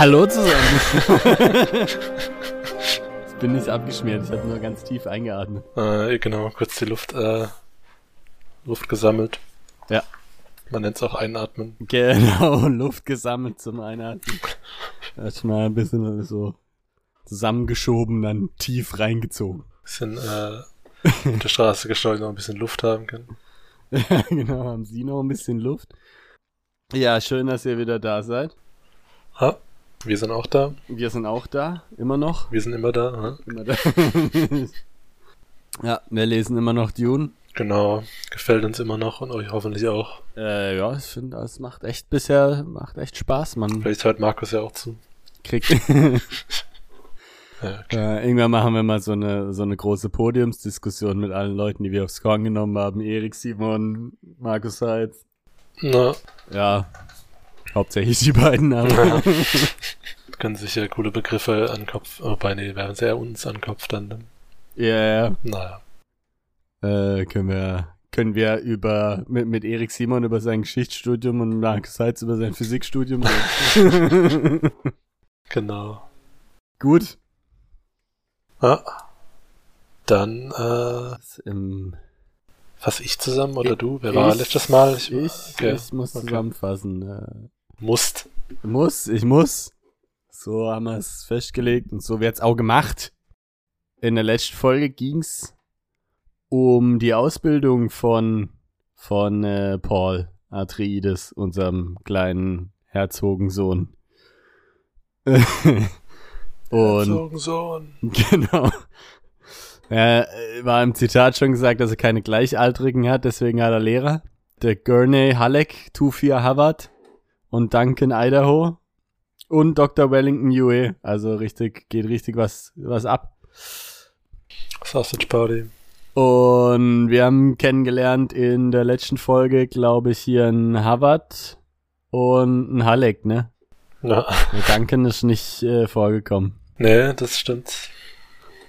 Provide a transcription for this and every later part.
Hallo? Zusammen. ich bin nicht abgeschmiert, ich habe nur ganz tief eingeatmet. Äh, genau, kurz die Luft, äh, Luft gesammelt. Ja. Man nennt es auch Einatmen. Genau, Luft gesammelt zum Einatmen. Erstmal ein bisschen so zusammengeschoben, dann tief reingezogen. Bisschen äh, auf der Straße gesteuert, noch ein bisschen Luft haben können. Ja, genau, haben Sie noch ein bisschen Luft? Ja, schön, dass ihr wieder da seid. Ha, wir sind auch da. Wir sind auch da, immer noch. Wir sind immer da. Ha? Immer da. ja, wir lesen immer noch Dune. Genau, gefällt uns immer noch und euch hoffentlich auch. Äh, ja, ich finde, es macht echt bisher, macht echt Spaß. Man Vielleicht hört Markus ja auch zu. kriegt. Ja, äh, irgendwann machen wir mal so eine, so eine große Podiumsdiskussion mit allen Leuten, die wir aufs Korn genommen haben. Erik, Simon, Markus Heitz. Na, Ja, hauptsächlich die beiden, aber. Ja. können sich ja coole Begriffe an Kopf, wobei, nee, werden sehr uns an Kopf dann. Ja, ja. Naja. Äh, können wir, können wir über, mit, mit Erik Simon über sein Geschichtsstudium und Markus Heitz über sein Physikstudium reden. Genau. Gut. Ja. Dann, äh, Im, fass ich zusammen oder Ich- du? Wer war ich- letztes Mal? Ich, ich, okay. ich muss Okay. zusammenfassen. Äh, Musst. muss, ich muss. So haben wir es festgelegt und so wird's auch gemacht. In der letzten Folge ging's um die Ausbildung von, von äh, Paul Atreides, unserem kleinen Herzogensohn. und Sohn. Genau. Er äh, war im Zitat schon gesagt, dass er keine Gleichaltrigen hat, deswegen hat er Lehrer. Der Gurney Halleck, Tufia Havard und Duncan Idaho und Dr. Wellington Yue. Also richtig, geht richtig was, was ab. Sausage Party. Und wir haben kennengelernt in der letzten Folge, glaube ich, hier einen Havard und einen Halleck, ne? Ja. Der Duncan ist nicht äh, vorgekommen. Nee, das stimmt.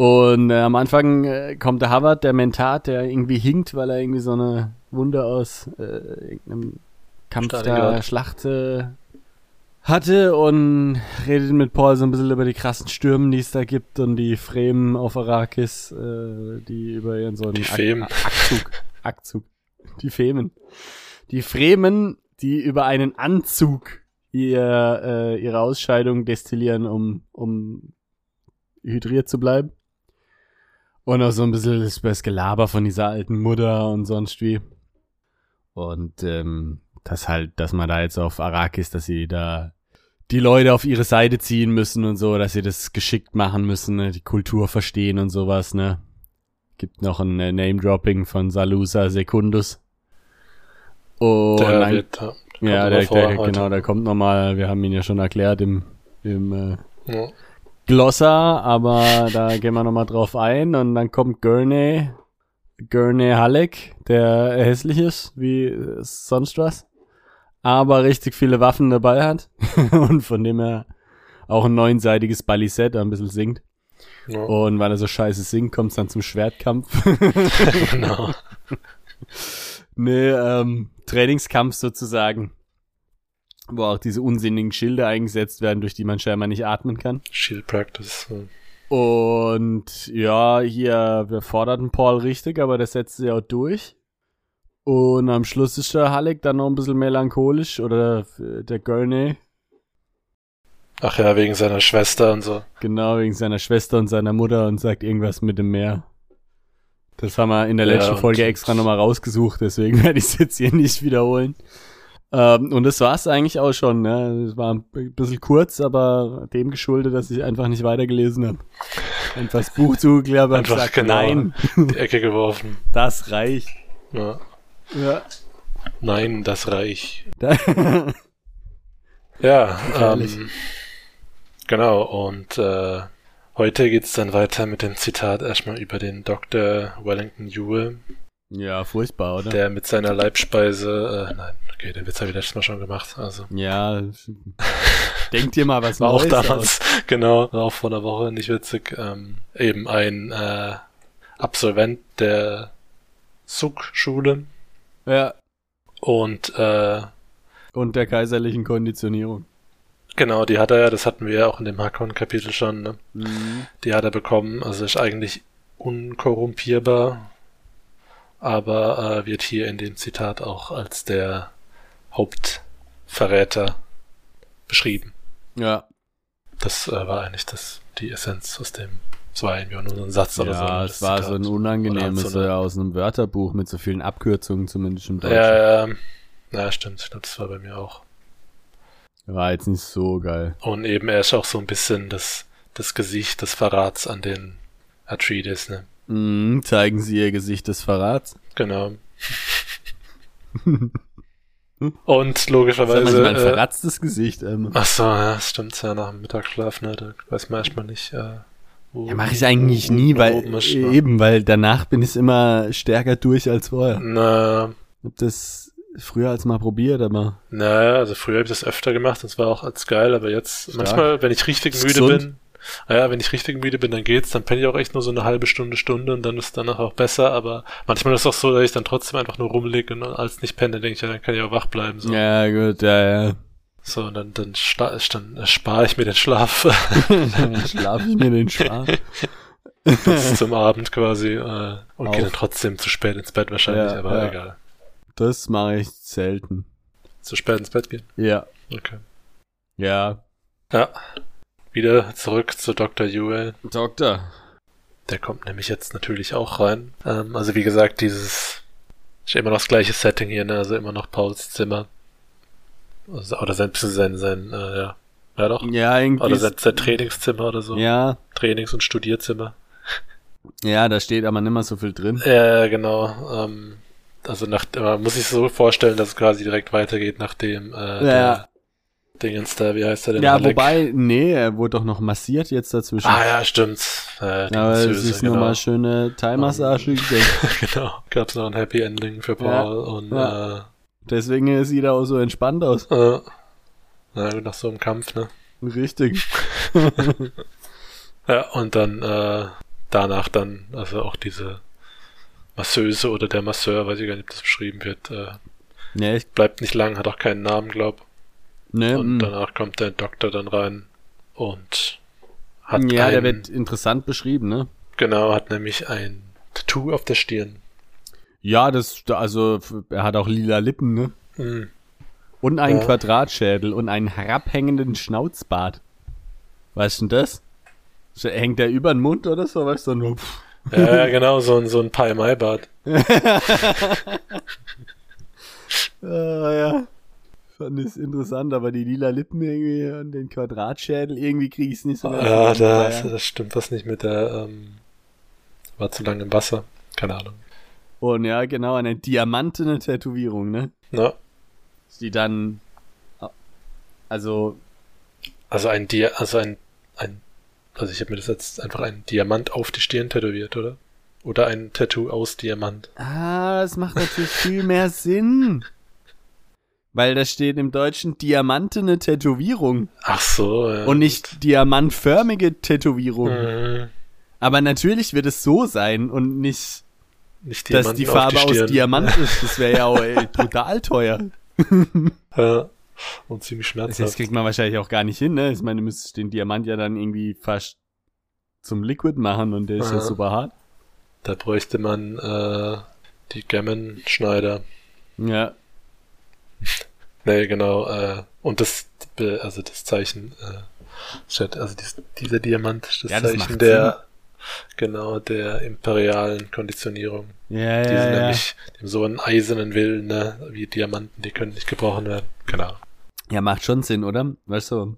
Und äh, am Anfang äh, kommt der Havard, der Mentat, der irgendwie hinkt, weil er irgendwie so eine Wunde aus äh, irgendeinem Kampf Stalingrad. der Schlacht äh, hatte und redet mit Paul so ein bisschen über die krassen Stürmen, die es da gibt und die Fremen auf Arrakis, äh, die über ihren so einen Die Femen. Akzug, die Femen. Die Fremen, die über einen Anzug ihr, äh, ihre Ausscheidung destillieren, um, um hydriert zu bleiben. Und auch so ein bisschen das, Gelaber von dieser alten Mutter und sonst wie. Und ähm, das halt, dass man da jetzt auf Arrakis, dass sie da die Leute auf ihre Seite ziehen müssen und so, dass sie das geschickt machen müssen, ne? die Kultur verstehen und sowas, ne. Gibt noch ein äh, Name-Dropping von Salusa Secundus. Und der dann, wird, ja, ja, der, der, genau, der kommt nochmal, wir haben ihn ja schon erklärt im, im äh, ja. Glossa, aber da gehen wir nochmal drauf ein. Und dann kommt Gurney, Gurney Halleck, der hässlich ist, wie äh, sonst was. Aber richtig viele Waffen dabei hat. und von dem er auch ein neunseitiges Balisett ein bisschen singt. Ja. Und weil er so scheiße singt, kommt es dann zum Schwertkampf. genau. nee, ähm, Trainingskampf sozusagen. Wo auch diese unsinnigen Schilde eingesetzt werden, durch die man scheinbar nicht atmen kann. Shield Practice. ja. Und ja, hier, wir forderten Paul richtig, aber der setzt sich auch durch. Und am Schluss ist der Halleck dann noch ein bisschen melancholisch oder äh, der Gurney, Ach ja, wegen seiner Schwester und so. genau wegen seiner Schwester und seiner Mutter und sagt irgendwas mit dem Meer. Das haben wir in der Ja, letzten und- Folge extra nochmal rausgesucht, deswegen werde ich es jetzt hier nicht wiederholen. Ähm, und das war's eigentlich auch schon. Ne? Es war ein bisschen kurz, aber dem geschuldet, dass ich einfach nicht weitergelesen habe. Einfach das Buch zugeklappt und gesagt, genau. nein, Die Ecke geworfen. das reicht. Ja. Ja. Nein, das Reich. Da Ja, ähm, genau. Und äh, heute geht's dann weiter mit dem Zitat erstmal über den Dr. Wellington Ewell, ja, furchtbar, oder? der mit seiner Leibspeise, äh, nein, okay, den Witz habe ich letztes Mal schon gemacht. Also ja, denkt dir mal was war auch Neues damals, genau, war auch vor einer Woche nicht witzig. Ähm, eben ein äh, Absolvent der Suk-Schule aus. Ja. und äh, Und der kaiserlichen Konditionierung. Genau, die hat er ja, das hatten wir ja auch in dem Hakon-Kapitel schon, ne? Mhm. Die hat er bekommen, also ist eigentlich unkorrumpierbar, aber äh, wird hier in dem Zitat auch als der Hauptverräter beschrieben. Ja. Das äh, war eigentlich das, die Essenz aus dem, es war irgendwie nur so ein Satz oder so. Ja, es war Zitat. so ein unangenehmes so eine- äh, aus einem Wörterbuch mit so vielen Abkürzungen, zumindest im Deutschen. Ja, ja, ja, stimmt, ich glaube, das war bei mir auch. War jetzt nicht so geil. Und eben, er ist auch so ein bisschen das, das Gesicht des Verrats an den Atreides, ne? Mhm, zeigen Sie Ihr Gesicht des Verrats. Genau. Und Das ist logischerweise. manchmal ein äh, verratztes Gesicht. Ähm. ach so, ja, stimmt, ja, nach dem Mittagsschlaf, ne? Da weiß man erstmal nicht, äh, wo. Ja, mache ich eigentlich nie, wo weil ist, ne? eben, weil danach bin ich immer stärker durch als vorher. Na, Hab das früher als mal probiert, aber naja, also früher habe ich das öfter gemacht, das war auch als geil, aber jetzt, Stark. manchmal, wenn ich richtig müde gesund. bin, naja, wenn ich richtig müde bin, dann geht's, dann penne ich auch echt nur so eine halbe Stunde, Stunde und dann ist danach auch besser, aber manchmal ist es auch so, dass ich dann trotzdem einfach nur rumliege und als nicht penne, denke ich, ja, dann kann ich auch wach bleiben, so. ja gut, ja, ja. So, und dann, dann, dann spare ich mir den Schlaf Schlaf ich mir den Schlaf. bis zum Abend quasi äh, und gehe dann trotzdem zu spät ins Bett wahrscheinlich, Ja, aber ja. egal. Das mache ich selten. Zu spät ins Bett gehen? Ja. Okay. Ja. Ja. Wieder zurück zu Dr. Ewell. Doktor. Der kommt nämlich jetzt natürlich auch rein. Ähm, also wie gesagt, dieses ist immer noch das gleiche Setting hier, ne? Also immer noch Pauls Zimmer. Also, oder sein, sein, sein, äh, ja. Ja doch. Ja, irgendwie. Oder sein, sein Trainingszimmer oder so. ja, Trainings- und Studierzimmer. ja, da steht aber nicht mehr so viel drin. Ja, genau. Ähm, also nach, man muss sich so vorstellen, dass es quasi direkt weitergeht, nachdem äh, der Dingens da, wie heißt der denn? Ja, Halleck? wobei, nee, er wurde doch noch massiert jetzt dazwischen. Ah ja, stimmt. Äh, aber es ist genau. nochmal schöne Thai-Massage genau. Gab's noch ein Happy Ending für Ja, Paul und ja. Deswegen sieht er auch so entspannt aus. äh, äh, na gut, nach so einem Kampf, ne? Richtig. Ja, und dann äh, danach dann, also auch diese Masseuse oder der Masseur, weiß ich gar nicht, ob das beschrieben wird, äh, Nee, ich, bleibt nicht lang, hat auch keinen Namen, glaub. Nee, Und mm. danach kommt der Doktor dann rein und hat ja, der ein, wird interessant beschrieben, ne? genau, hat nämlich ein Tattoo auf der Stirn. Ja, das, also, er hat auch lila Lippen, ne? Hm. Und einen Ja. Quadratschädel und einen herabhängenden Schnauzbart. Was ist denn das? So, Hängt der über den Mund oder so? Weißt du, nur, pff. Ja, genau, so ein, so ein Pai-Mai-Bart. Ah, ja. Fand ich interessant, aber die lila Lippen irgendwie und den Quadratschädel, irgendwie kriege ich es nicht so ganz Ja, zusammen. da, das stimmt was nicht mit der, ähm, war zu lange im Wasser. Keine Ahnung. Und ja, genau, eine diamantene Tätowierung, ne? Na, Die dann, also, also ein Dia, also ein, ein, also ich habe mir das jetzt einfach ein Diamant auf die Stirn tätowiert, oder? Oder ein Tattoo aus Diamant. ah, das macht natürlich viel mehr Sinn. Weil da steht im Deutschen diamantene Tätowierung Ach so. Ja. und nicht diamantförmige Tätowierung. Mhm. Aber natürlich wird es so sein und nicht, Nicht dass die Farbe aus Stirn. Diamant ist. Das wäre ja auch ey, total teuer. Ja. Und ziemlich Das schmerzhaft. kriegt man wahrscheinlich auch gar nicht hin, ne? Ich meine, du müsstest den Diamant ja dann irgendwie fast zum Liquid machen und der ist ja Ja. super hart. Da bräuchte man äh, die Gammon-Schneider. Ja. Nee, genau. Äh, und das, also das Zeichen, äh, also dies, dieser Diamant das Ja, das Zeichen der, genau, der imperialen Konditionierung. Ja, Die ja, sind ja. nämlich, haben so einen eisernen Willen, ne, wie Diamanten, die können nicht gebrochen werden. Genau. Ja, macht schon Sinn, oder? Weißt du,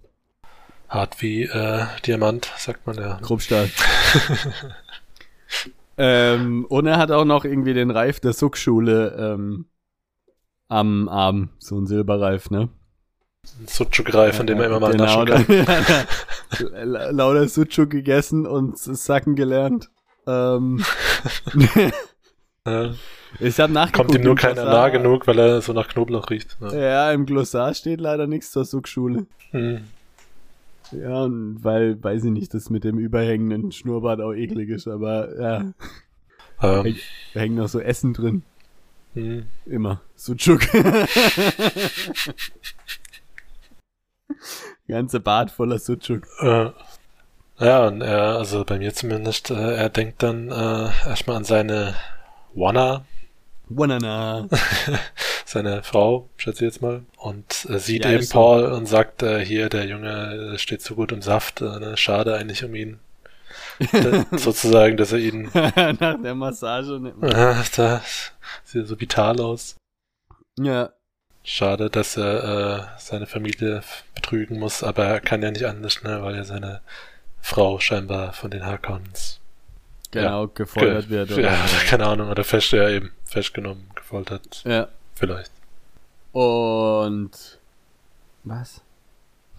Hart wie äh, Diamant, sagt man ja. Grobstahl. ähm, und er hat auch noch irgendwie den Reif der Suck-Schule ähm, am Arm. So ein Silberreif, ne? Ein Sucuk-Reif, von dem man immer mal genau, naschen kann. Lauter Sucuk gegessen und Sacken gelernt. Ähm, Ja. ich habe nachgeguckt. Kommt ihm nur keiner nah genug, weil er so nach Knoblauch riecht. Ja. Ja, im Glossar steht leider nichts zur Suckschule. Hm. Ja, und weil, weiß ich nicht, das mit dem überhängenden Schnurrbart auch eklig ist, aber ja, Ähm, da hängt noch so Essen drin. Hm. Immer. Sucuk. Ganze Bart voller Sucuk. Äh, ja, und er, also bei mir zumindest, äh, er denkt dann äh, erstmal an seine Wanna, Wanana. seine Frau, schätze ich jetzt mal, und äh, sieht Ja, eben ist so. Paul und sagt, äh, hier, der Junge steht so gut im Saft, äh, ne, schade eigentlich um ihn. Sozusagen, dass er ihn, Nach der Massage. Ne? äh, da sieht so vital aus. Ja. Schade, dass er äh, seine Familie betrügen muss, aber er kann ja nicht anders, ne, weil er seine Frau scheinbar von den Harkons Genau, gefeuert wird. ja, Oder oder keine Ahnung, oder fest, ja eben, festgenommen, gefoltert, ja. vielleicht. Und was?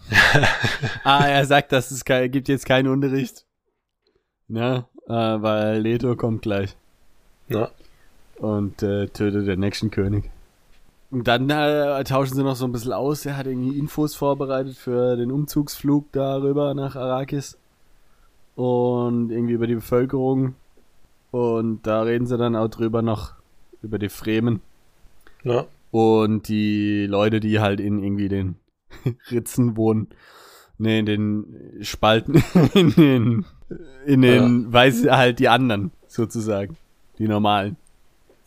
ah, er sagt, dass es gibt jetzt keinen Unterricht. Ne? Äh, weil Leto kommt gleich Na, und äh, tötet den nächsten König. Und dann äh, tauschen sie noch so ein bisschen aus. Er hat irgendwie Infos vorbereitet für den Umzugsflug darüber nach Arrakis. Und irgendwie über die Bevölkerung. Und da reden sie dann auch drüber noch, über die Fremen. na, Und die Leute, die halt in irgendwie den Ritzen wohnen. Ne, in den Spalten, in den, in den, weiß halt die anderen, sozusagen. Die normalen.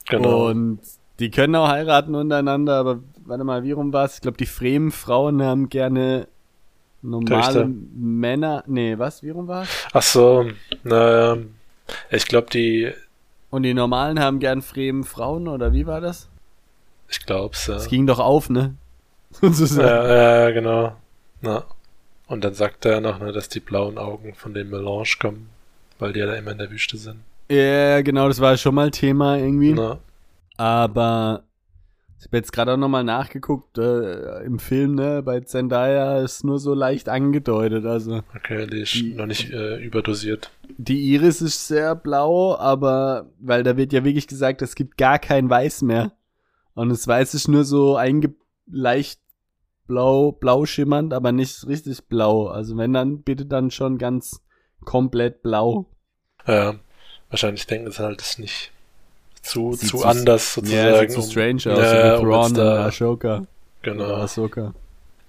genau. Und die können auch heiraten untereinander, aber warte mal, wie rum war's? Ich glaube, die fremen Frauen haben gerne normale Töchter. Männer. Nee, was? Wie rum war's? Ach so, naja, ich glaube, die, Und die normalen haben gern fremen Frauen, oder wie war das? ich glaub's, ja. Es ging doch auf, ne? Sozusagen. Ja, ja, genau. Na. Und dann sagt er noch, ne, dass die blauen Augen von dem Melange kommen, weil die ja da immer in der Wüste sind. Ja, genau, das war schon mal Thema irgendwie. Na, Aber ich habe jetzt gerade auch nochmal nachgeguckt äh, im Film, ne? Bei Zendaya ist nur so leicht angedeutet. Also okay, die ist Die- noch nicht äh, überdosiert. die Iris ist sehr blau, aber weil da wird ja wirklich gesagt, es gibt gar kein Weiß mehr. Und das Weiß ist nur so einge leicht blau, blau schimmernd, aber nicht richtig blau. Also wenn dann bitte dann schon ganz komplett blau. Ja, wahrscheinlich denken sie halt, das ist nicht zu, Sieht zu zu- anders Ja, sozusagen. so um- strange aus, Ja, Thrawn und da- Ashoka. Genau. Ahsoka.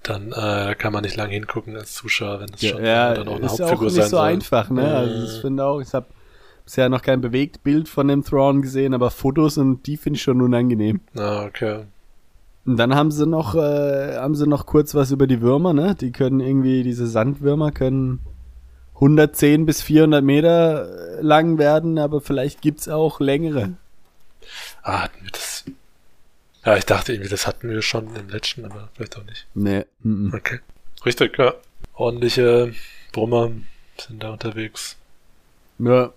Dann äh, kann man nicht lange hingucken als Zuschauer, wenn es Ja, schon ja dann auch eine ist auch Hauptfigur nicht sein so soll. einfach, ne? Also ich finde auch, ich habe bisher noch kein Bewegtbild von dem Thrawn gesehen, aber Fotos und die finde ich schon unangenehm. Ah, okay. Und dann haben sie noch, äh, haben sie noch kurz was über die Würmer, ne? Die können irgendwie, diese Sandwürmer können 110 bis 400 Meter äh, lang werden, aber vielleicht gibt's auch längere. Ah, hatten wir das. Ja, ich dachte irgendwie, das hatten wir schon im letzten, aber vielleicht auch nicht. Ne, mm, mm. Okay. Richtig, ja. Ordentliche Brummer sind da unterwegs. ja.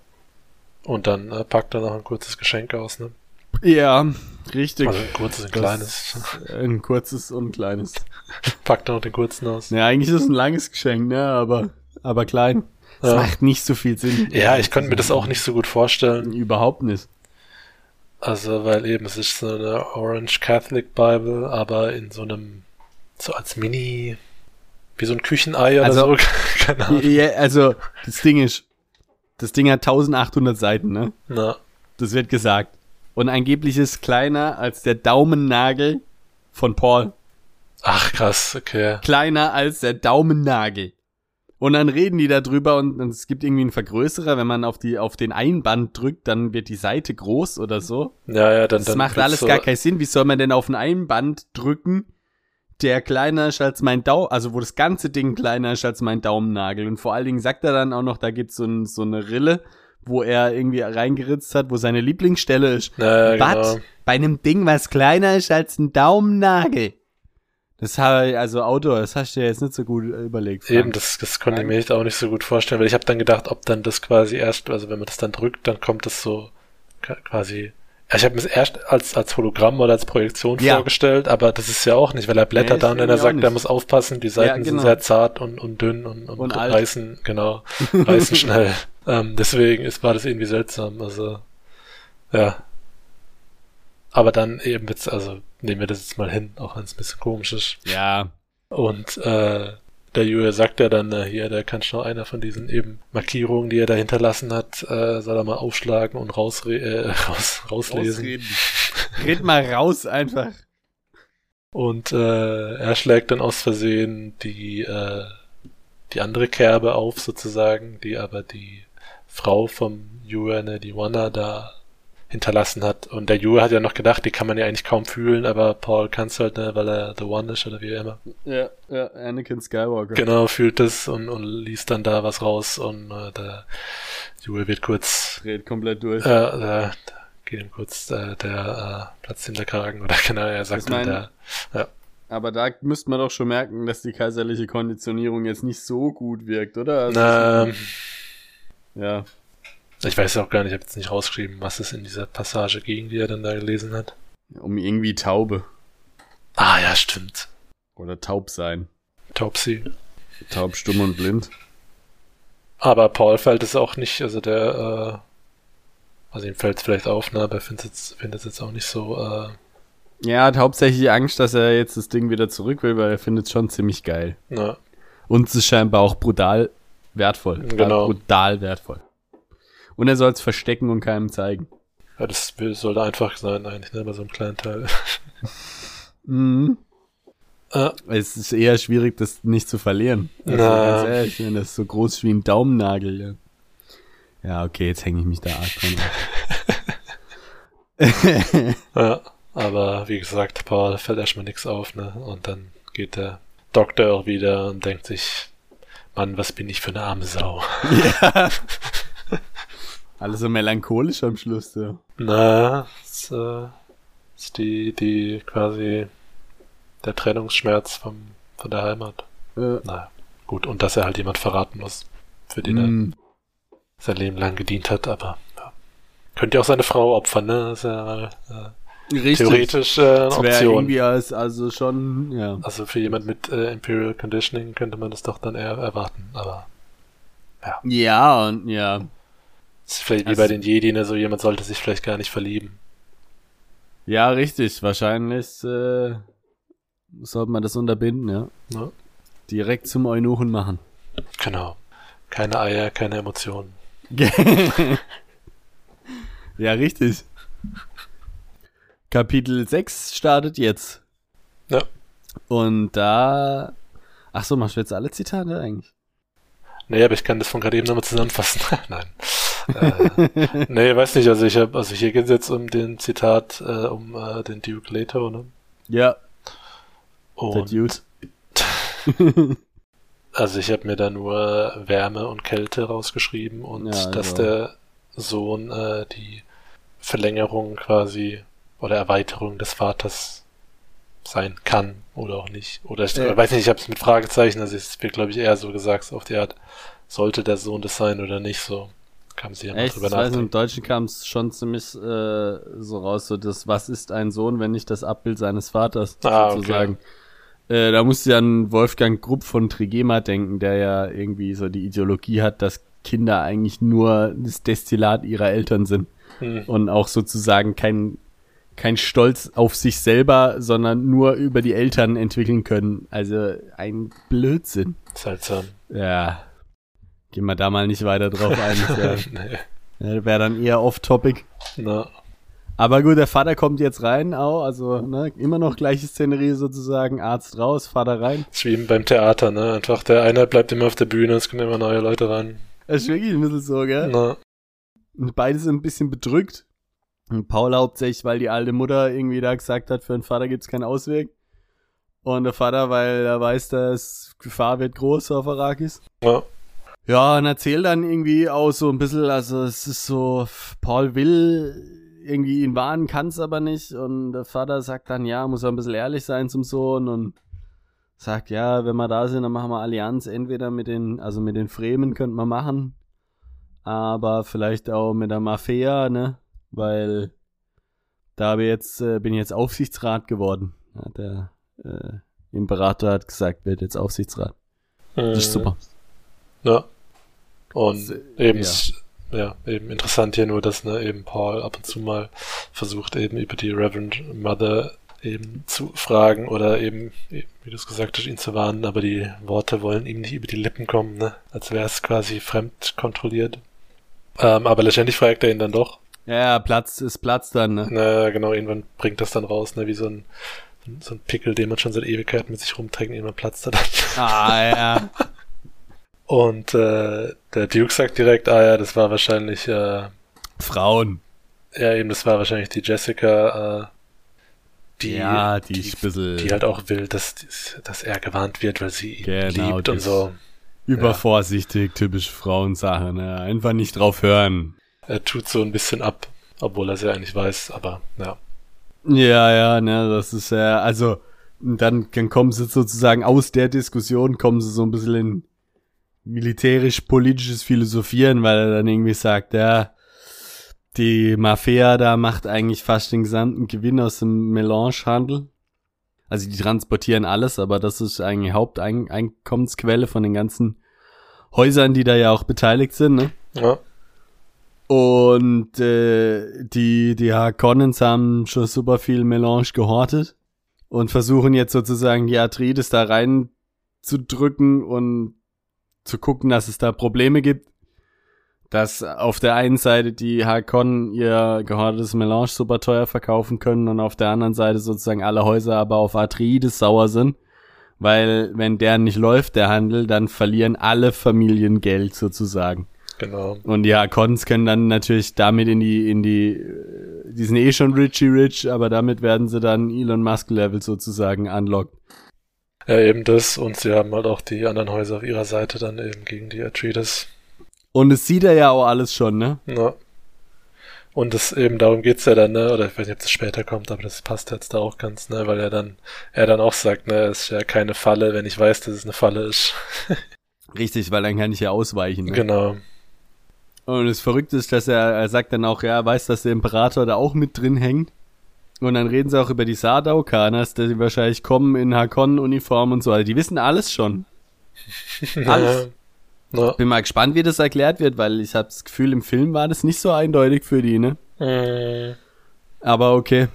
Und dann äh, packt er noch ein kurzes Geschenk aus, ne? Ja, richtig. Also ein kurzes, Das- kleines. Ein kurzes und ein kleines. Packt noch den kurzen aus. Ja, eigentlich ist es ein langes Geschenk, ne? Aber, aber klein. Das Ja. macht nicht so viel Sinn. Ja, ich konnte mir das auch nicht so gut vorstellen. Überhaupt nicht. Also, weil eben, es ist so eine Orange Catholic Bible, aber in so einem, so als Mini, wie so ein Küchenei oder Also- so. Keine Ahnung. Ja, also, das Ding ist, das Ding hat 1800 Seiten, ne? Na, Das wird gesagt. Und angeblich ist kleiner als der Daumennagel von Paul. ach krass, okay. Kleiner als der Daumennagel. Und dann reden die darüber und, und es gibt irgendwie einen Vergrößerer, wenn man auf die, auf den Einband drückt, dann wird die Seite groß oder so. Ja, ja, dann, Das dann macht alles so, gar keinen Sinn. Wie soll man denn auf ein Einband drücken, der kleiner ist als mein Daumen, also wo das ganze Ding kleiner ist als mein Daumennagel. Und vor allen Dingen sagt er dann auch noch, da gibt's so, ein, so eine Rille, wo er irgendwie reingeritzt hat, wo seine Lieblingsstelle ist. Ja, Was? genau. Bei einem Ding, was kleiner ist als ein Daumennagel. Das habe also Autor, das hast du ja jetzt nicht so gut äh, überlegt. Frank. Eben, das, das konnte ich mir auch nicht so gut vorstellen, weil ich habe dann gedacht, ob dann das quasi erst, also wenn man das dann drückt, dann kommt das so quasi. Ja, ich habe mir das erst als, als Hologramm oder als Projektion Ja. vorgestellt, aber das ist ja auch nicht, weil er blättert Nee, dann und er sagt, er muss aufpassen, die Seiten genau. sind sehr zart und, und dünn und, und, Und reißen, genau, reißen schnell. Ähm, deswegen ist, war das irgendwie seltsam, also, ja. Aber dann eben jetzt, also nehmen wir das jetzt mal hin, auch wenn es ein bisschen komisch ist. Ja, Und äh, der Julia sagt ja dann äh, hier, der kann schon einer von diesen eben Markierungen, die er da hinterlassen hat, äh, soll er mal aufschlagen und rausre äh, raus, rauslesen. ausreden. Red mal raus einfach. Und äh, er schlägt dann aus Versehen die, äh, die andere Kerbe auf, sozusagen, die aber die Frau vom Yue, ne, die Wanna, da hinterlassen hat. Und der Yue hat ja noch gedacht, die kann man ja eigentlich kaum fühlen, aber Paul kann es halt, ne, weil er The One ist oder wie immer. Ja, ja, Anakin Skywalker. Genau, fühlt es und, und liest dann da was raus und äh, der Yue wird kurz. Dreht komplett durch. Äh, der, geht ihm kurz äh, der äh, Platz in der Kragen oder genau, er sagt dann der. Ja. Aber da müsste man doch schon merken, dass die kaiserliche Konditionierung jetzt nicht so gut wirkt, oder? Also Ähm, ja. ich weiß auch gar nicht, ich habe jetzt nicht rausgeschrieben, was es in dieser Passage ging, die er dann da gelesen hat. Um irgendwie Taube. Ah ja, stimmt. Oder taub sein. Taubsi. Taub, stumm und blind. Aber Paul fällt es auch nicht, also der, äh, also ihm fällt es vielleicht auf, ne, aber er findet es findet jetzt auch nicht so, äh, Ja, hat hauptsächlich Angst, dass er jetzt das Ding wieder zurück will, weil er findet es schon ziemlich geil. na, Und es ist scheinbar auch brutal wertvoll. Genau. Brutal wertvoll. Und er soll es verstecken und keinem zeigen. ja, das sollte einfach sein eigentlich, ne, bei so einem kleinen Teil. Mhm. äh, Es ist eher schwierig, das nicht zu verlieren. Also, Na. ganz ehrlich, wenn das so groß wie ein Daumennagel. Ja, ja okay, jetzt hänge ich mich da arg dran. ja, aber wie gesagt, Paul fällt erstmal nichts auf, ne, und dann geht der Doktor auch wieder und denkt sich, Mann, was bin ich für eine arme Sau. ja. Alles so melancholisch am Schluss. So. Na, das äh, ist die, die quasi der Trennungsschmerz vom, von der Heimat. Äh, Naja, gut, und dass er halt jemand verraten muss, für den er mm, sein Leben lang gedient hat, aber ja. könnte ja auch seine Frau opfern, ne? Das ist ja äh, richtig. theoretisch äh, eine Das Option. irgendwie als, also schon, ja. Also für jemand mit äh, Imperial Conditioning könnte man das doch dann eher erwarten, aber Ja, und ja. es ist vielleicht wie Also- bei den Jedi, ne? So jemand sollte sich vielleicht gar nicht verlieben. Ja, richtig. Wahrscheinlich äh, sollte man das unterbinden, ja. Ne? Direkt zum Eunuchen machen. Genau. Keine Eier, keine Emotionen. ja, richtig. Kapitel 6 startet jetzt. Ja. Und da. Ach so, machst du jetzt alle Zitate eigentlich? Nee, aber ich kann das von gerade eben nochmal zusammenfassen. Nein. äh, nee, weiß nicht, also ich habe, also hier geht es jetzt um den Zitat, äh, um äh, den Duke Leto, ne? Ja, der Und Dude. also ich habe mir da nur Wärme und Kälte rausgeschrieben und Ja, also. dass der Sohn äh, die Verlängerung quasi oder Erweiterung des Vaters sein kann oder auch nicht. Oder ich Ja. weiß nicht, ich habe es mit Fragezeichen, also es wird, glaube ich, eher so gesagt, so auf die Art, sollte der Sohn das sein oder nicht, so kam sie ja mal Echt? drüber Ich weiß, nicht, im nachdenken. Deutschen kam es schon ziemlich äh, so raus, so das, was ist ein Sohn, wenn nicht das Abbild seines Vaters, Ah, okay. sozusagen. Äh, da musste ich an Wolfgang Grupp von Trigema denken, der ja irgendwie so die Ideologie hat, dass Kinder eigentlich nur das Destillat ihrer Eltern sind Hm. und auch sozusagen kein, kein Stolz auf sich selber, sondern nur über die Eltern entwickeln können. Also ein Blödsinn. Seltsam. Ja. Gehen wir da mal nicht weiter drauf ein. Das nee. wär- Wäre dann eher off-topic. Na, Aber gut, der Vater kommt jetzt rein, auch, also ne, immer noch gleiche Szenerie sozusagen, Arzt raus, Vater rein. ist wie beim Theater, ne? Einfach der eine bleibt immer auf der Bühne, es kommen immer neue Leute ran. Das ist wirklich ein bisschen so, gell? Na, Und beide sind ein bisschen bedrückt. Und Paul hauptsächlich, weil die alte Mutter irgendwie da gesagt hat, für den Vater gibt's keinen Ausweg. Und der Vater, weil er weiß, dass Gefahr wird groß auf Arrakis. ja. Ja, und erzählt dann irgendwie auch so ein bisschen, also es ist so, Paul will irgendwie ihn warnen, kann's aber nicht. Und der Vater sagt dann, ja, muss er ein bisschen ehrlich sein zum Sohn und sagt, ja, wenn wir da sind, dann machen wir Allianz, entweder mit den, also mit den Fremen könnte man machen, aber vielleicht auch mit der Mafia, ne, weil da habe jetzt, äh, bin ich jetzt Aufsichtsrat geworden. Ja, der äh, Imperator hat gesagt, wird jetzt Aufsichtsrat. Das ist Mhm. super. Ja. Und Das, äh, eben, ja. ja. eben interessant hier nur, dass ne, eben Paul ab und zu mal versucht, eben über die Reverend Mother eben zu fragen oder eben, wie du es gesagt hast, ihn zu warnen, aber die Worte wollen ihm nicht über die Lippen kommen, ne? Als wäre es quasi fremd kontrolliert. Ähm, aber letztendlich fragt er ihn dann doch. Ja, ja, Platz ist Platz dann, ne? Na, genau, irgendwann bringt das dann raus, ne, wie so ein So ein Pickel, den man schon seit Ewigkeiten mit sich rumträgt irgendwann platzt er dann. Ah, ja. Und äh, der Duke sagt direkt, ah ja, das war wahrscheinlich, äh, Frauen. ja eben, das war wahrscheinlich die Jessica, äh, die, ja, die, die, bisschen die halt auch will, dass, dass er gewarnt wird, weil sie ihn Genau, liebt und so. übervorsichtig, typische Frauensache, ne? Einfach nicht drauf hören. Er tut so ein bisschen ab, obwohl er es ja eigentlich weiß, aber ja. Ja, ja, ne, das ist ja, also, dann, dann kommen sie sozusagen aus der Diskussion, kommen sie so ein bisschen in militärisch-politisches Philosophieren, weil er dann irgendwie sagt, ja, die Mafia da macht eigentlich fast den gesamten Gewinn aus dem Melangehandel. Also die transportieren alles, aber das ist eigentlich Haupteinkommensquelle von den ganzen Häusern, die da ja auch beteiligt sind, ne? Ja, Und äh, die, die Harkonnens haben schon super viel Melange gehortet und versuchen jetzt sozusagen die Atreides da rein zu drücken und zu gucken, dass es da Probleme gibt. Dass auf der einen Seite die Harkonnen ihr gehortetes Melange super teuer verkaufen können und auf der anderen Seite sozusagen alle Häuser aber auf Atreides sauer sind. Weil wenn der nicht läuft, der Handel, dann verlieren alle Familien Geld sozusagen. Genau. Und ja, Cons können dann natürlich damit in die, in die, die sind eh schon richy rich, aber damit werden sie dann Elon Musk Level sozusagen unlocken. Ja, eben das und sie haben halt auch die anderen Häuser auf ihrer Seite dann eben gegen die Atreides. Und es sieht er ja auch alles schon, ne? Ja. Und es eben darum geht's ja dann, ne, oder ich weiß nicht, ob das später kommt, aber das passt jetzt da auch ganz, ne, weil er dann, er dann auch sagt, ne, es ist ja keine Falle, wenn ich weiß, dass es eine Falle ist. Richtig, weil dann kann ich ja ausweichen. Ne? Genau. Und das Verrückte ist, dass er, er sagt dann auch, ja, er weiß, dass der Imperator da auch mit drin hängt. Und dann reden sie auch über die Sardaukaners, dass die wahrscheinlich kommen in Hakon-Uniform und so. Also die wissen alles schon. Alles. Ja. Bin mal gespannt, wie das erklärt wird, weil ich habe das Gefühl, im Film war das nicht so eindeutig für die, ne? Mm. Aber okay.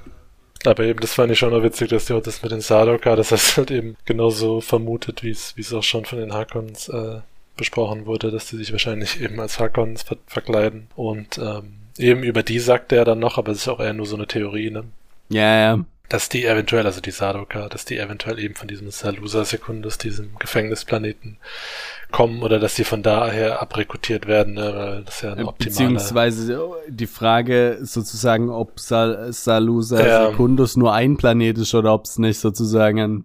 Aber eben, das fand ich schon noch witzig, dass die auch das mit den Sardoka, das heißt halt eben genauso vermutet, wie es, wie es auch schon von den Hakons äh, besprochen wurde, dass die sich wahrscheinlich eben als Hakons ver verkleiden. Und ähm, eben über die sagt er dann noch, aber es ist auch eher nur so eine Theorie, ne? Ja, ja. Dass die eventuell, also die Sardoka, dass die eventuell eben von diesem Salusa Secundus, diesem Gefängnisplaneten kommen oder dass die von daher abrekrutiert werden, ne? weil das ja eine optimale... Beziehungsweise die Frage sozusagen, ob Sal Salusa Ja. Secundus nur ein Planet ist oder ob es nicht sozusagen ein,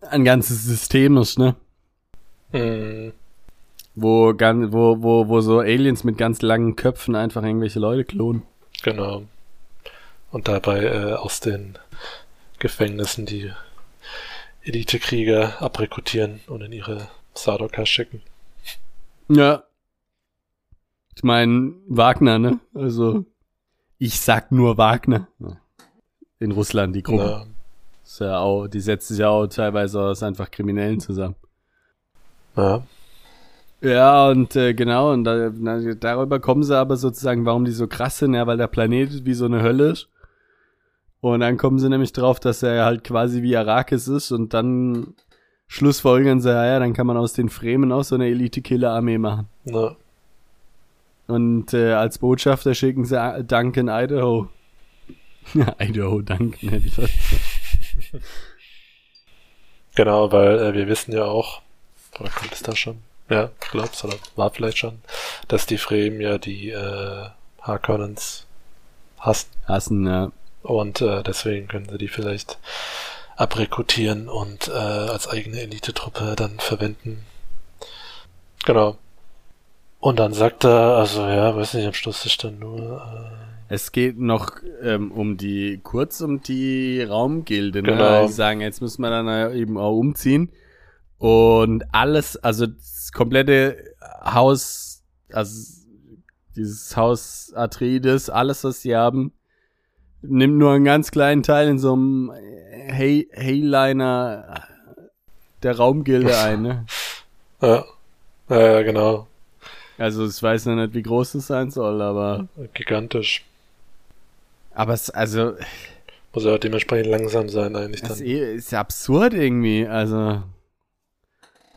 ein ganzes System ist, ne? Mm, Wo, gan- wo, wo, wo so Aliens mit ganz langen Köpfen einfach irgendwelche Leute klonen. Genau. Und dabei äh, aus den Gefängnissen die Elitekrieger abrekrutieren und in ihre Sardoka schicken. Ja. Ich meine, Wagner, ne? Also, ich sag nur Wagner. In Russland, die Gruppe. Na, Ist ja auch, die setzt sich ja auch teilweise aus einfach Kriminellen zusammen. Ja, Ja, und äh, genau, und da, na, darüber kommen sie aber sozusagen, warum die so krass sind, ja, weil der Planet wie so eine Hölle ist. Und dann kommen sie nämlich drauf, dass er halt quasi wie Arrakis ist und dann schlussfolgern sie, ja, ja, dann kann man aus den Fremen auch so eine Elite-Killer-Armee machen. na, Und äh, als Botschafter schicken sie A- Duncan Idaho. Ja, Idaho Duncan hätte ich fast. genau, weil äh, wir wissen ja auch, oder kommt es da schon? Ja, glaubst oder war vielleicht schon, dass die Fremen ja die äh, Harkonnens hassen Hassen, ja. und äh, deswegen können sie die vielleicht abrekrutieren und äh, als eigene Elitetruppe dann verwenden. Genau. Und dann sagt er, also ja, weiß nicht, am Schluss ist dann nur, äh, Es geht noch ähm, um die, kurz um die Raumgilde, ne? Genau. Die sagen, jetzt müssen wir dann eben auch umziehen. Und alles, also das komplette Haus, also dieses Haus Atreides, alles, was sie haben, nimmt nur einen ganz kleinen Teil in so einem Hay Hayliner der Raumgilde ein, ne? ja, ja, genau, Also ich weiß noch nicht, wie groß das sein soll, aber gigantisch. aber es, also Muss ja dementsprechend langsam sein eigentlich Das dann. eh, ist ja absurd irgendwie, also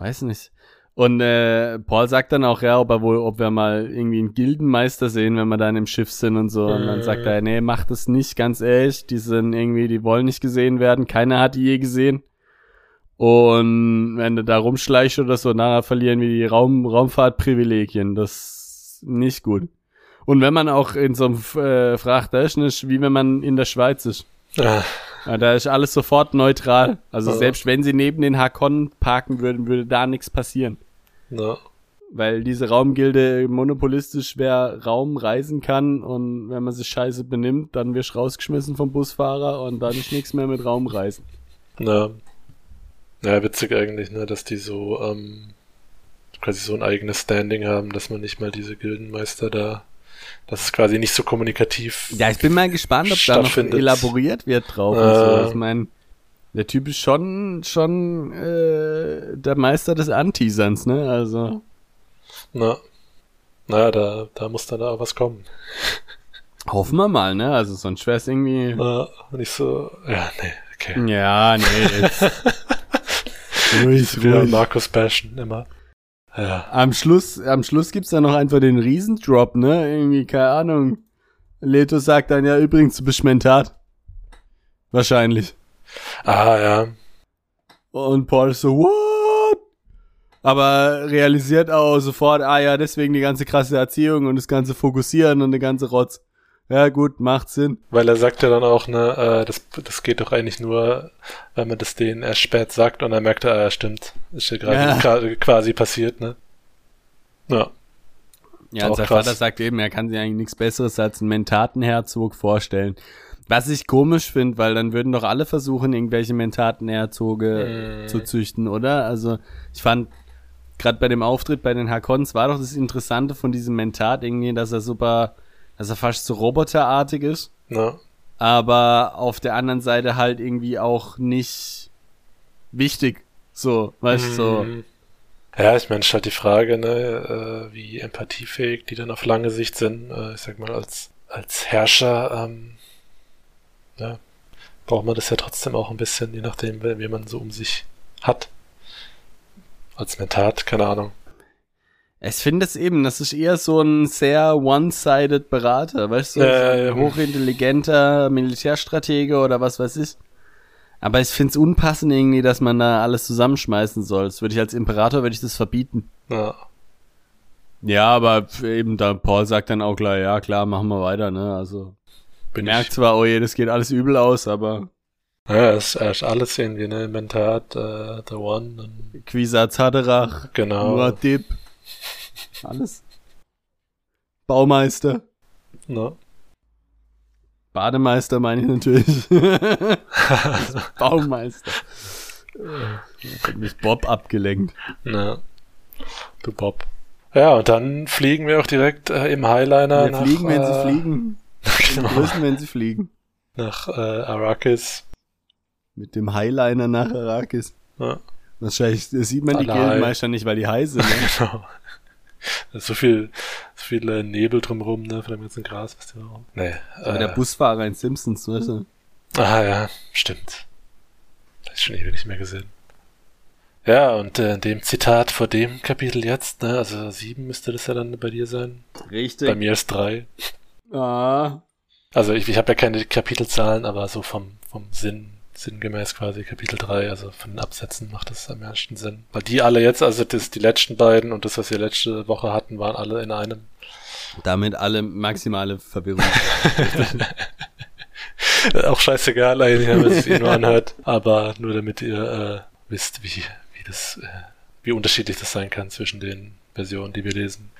weiß nicht. Und äh, Paul sagt dann auch, ja, ob er wohl, ob wir mal irgendwie einen Gildenmeister sehen, wenn wir dann im Schiff sind und so. Und dann sagt er, nee, mach das nicht, ganz ehrlich. Die sind irgendwie, die wollen nicht gesehen werden. Keiner hat die je gesehen. Und wenn du da rumschleichst oder so, nachher verlieren wir die Raum, Raumfahrtprivilegien. Das ist nicht gut. Und wenn man auch in so einem äh, Frachter ist, wie wenn man in der Schweiz ist. Ah, Ja, da ist alles sofort neutral. Also Ja. selbst wenn sie neben den Hakon parken würden, würde da nichts passieren. na, Weil diese Raumgilde monopolistisch wer Raum reisen kann und wenn man sich scheiße benimmt, dann wirst du rausgeschmissen vom Busfahrer und dann ist nichts mehr mit Raumreisen. na. Ja, witzig eigentlich, ne, dass die so, ähm, quasi so ein eigenes Standing haben, dass man nicht mal diese Gildenmeister da, dass es quasi nicht so kommunikativ. Ja, ich bin mal gespannt, ob da noch elaboriert wird drauf Äh. so. Ich meine, der Typ ist schon, schon äh, der Meister des Anteaserns, ne? Also. Na, naja, da, da muss dann da auch was kommen. Hoffen wir mal, ne? Also sonst wäre es irgendwie. Na, nicht so, ja, nee, okay. Ja, nee, jetzt. ruhig, ruhig. Markus bashen, immer. Ja, Am Schluss, am Schluss gibt's dann noch einfach den Riesendrop, ne? Irgendwie, keine Ahnung. Leto sagt dann ja übrigens, du bist Mentat. Wahrscheinlich. ah, ja, Und Paul ist so, what? Aber realisiert auch sofort, ah ja, deswegen die ganze krasse Erziehung und das ganze Fokussieren und der ganze Rotz. Ja, gut, macht Sinn. weil er sagt ja dann auch, ne, äh, das, das geht doch eigentlich nur, wenn man das denen erst spät sagt und dann merkt er, ah, ja, stimmt, ist ja gerade Ja. quasi passiert, ne. Ja, Ja, Auch sein krass. Vater sagt eben, er kann sich eigentlich nichts Besseres als einen Mentatenherzog vorstellen. Was ich komisch finde, weil dann würden doch alle versuchen, irgendwelche Mentatenherzoge Mm. zu züchten, oder? Also ich fand, gerade bei dem Auftritt bei den Hakons war doch das Interessante von diesem Mentat irgendwie, dass er super, dass er fast so roboterartig ist, na, aber auf der anderen Seite halt irgendwie auch nicht wichtig. So, weißt du, so. Mhm. Ja, ich meine, ist halt die Frage, ne, äh, wie empathiefähig die dann auf lange Sicht sind. Äh, ich sag mal, als, als Herrscher, ähm, ja, braucht man das ja trotzdem auch ein bisschen, je nachdem, wer- wie man so um sich hat. Als Mentat, keine Ahnung. Ich finde es eben, das ist eher so ein sehr one-sided Berater, weißt du? Ja. hochintelligenter Militärstratege oder was weiß ich. Aber ich finde es unpassend irgendwie, dass man da alles zusammenschmeißen soll. Das würde ich als Imperator, würde ich das verbieten. Ja, Ja, aber eben da Paul sagt dann auch klar, ja klar, machen wir weiter, ne? Also bin merkt ich. zwar, oh je, das geht alles übel aus, aber Ja, es ist alles irgendwie, ne, Mentat, äh, The One, und Quisatz Haderach, genau. Muad'Dib, alles. Baumeister. Ne? Bademeister meine ich natürlich. Baumeister. Hat mich Bob abgelenkt. Na, du Bob. Ja, und dann fliegen wir auch direkt äh, im Highliner Wir nach, fliegen, wenn äh, sie fliegen. genau, Grüßen, wenn sie fliegen. nach äh, Arrakis. Mit dem Highliner nach Arrakis. Ja, Wahrscheinlich sieht man die Alle high. Gildenmeister nicht, weil die heiß sind. Ne? genau. So viel, so viel äh, Nebel drumherum, ne, von dem ganzen Gras, was die da rum. Nee, Aber der äh, Busfahrer in Simpsons, weißt du? Ah ja, stimmt. Das ist schon ewig nicht mehr gesehen. Ja, und äh, in dem Zitat vor dem Kapitel jetzt, ne, also sieben müsste das ja dann bei dir sein. Bei Richtig. mir ist drei. Ah. Also ich, ich habe ja keine Kapitelzahlen, aber so vom, vom Sinn, sinngemäß quasi Kapitel 3, also von den Absätzen macht das am meisten Sinn. Weil die alle jetzt, also das, die letzten beiden und das, was wir letzte Woche hatten, waren alle in einem. Damit alle maximale Verwirrung. Auch scheißegal eigentlich, wenn man es nur anhört. Aber nur damit ihr äh, wisst, wie, wie das, äh, wie unterschiedlich das sein kann zwischen den Versionen, die wir lesen.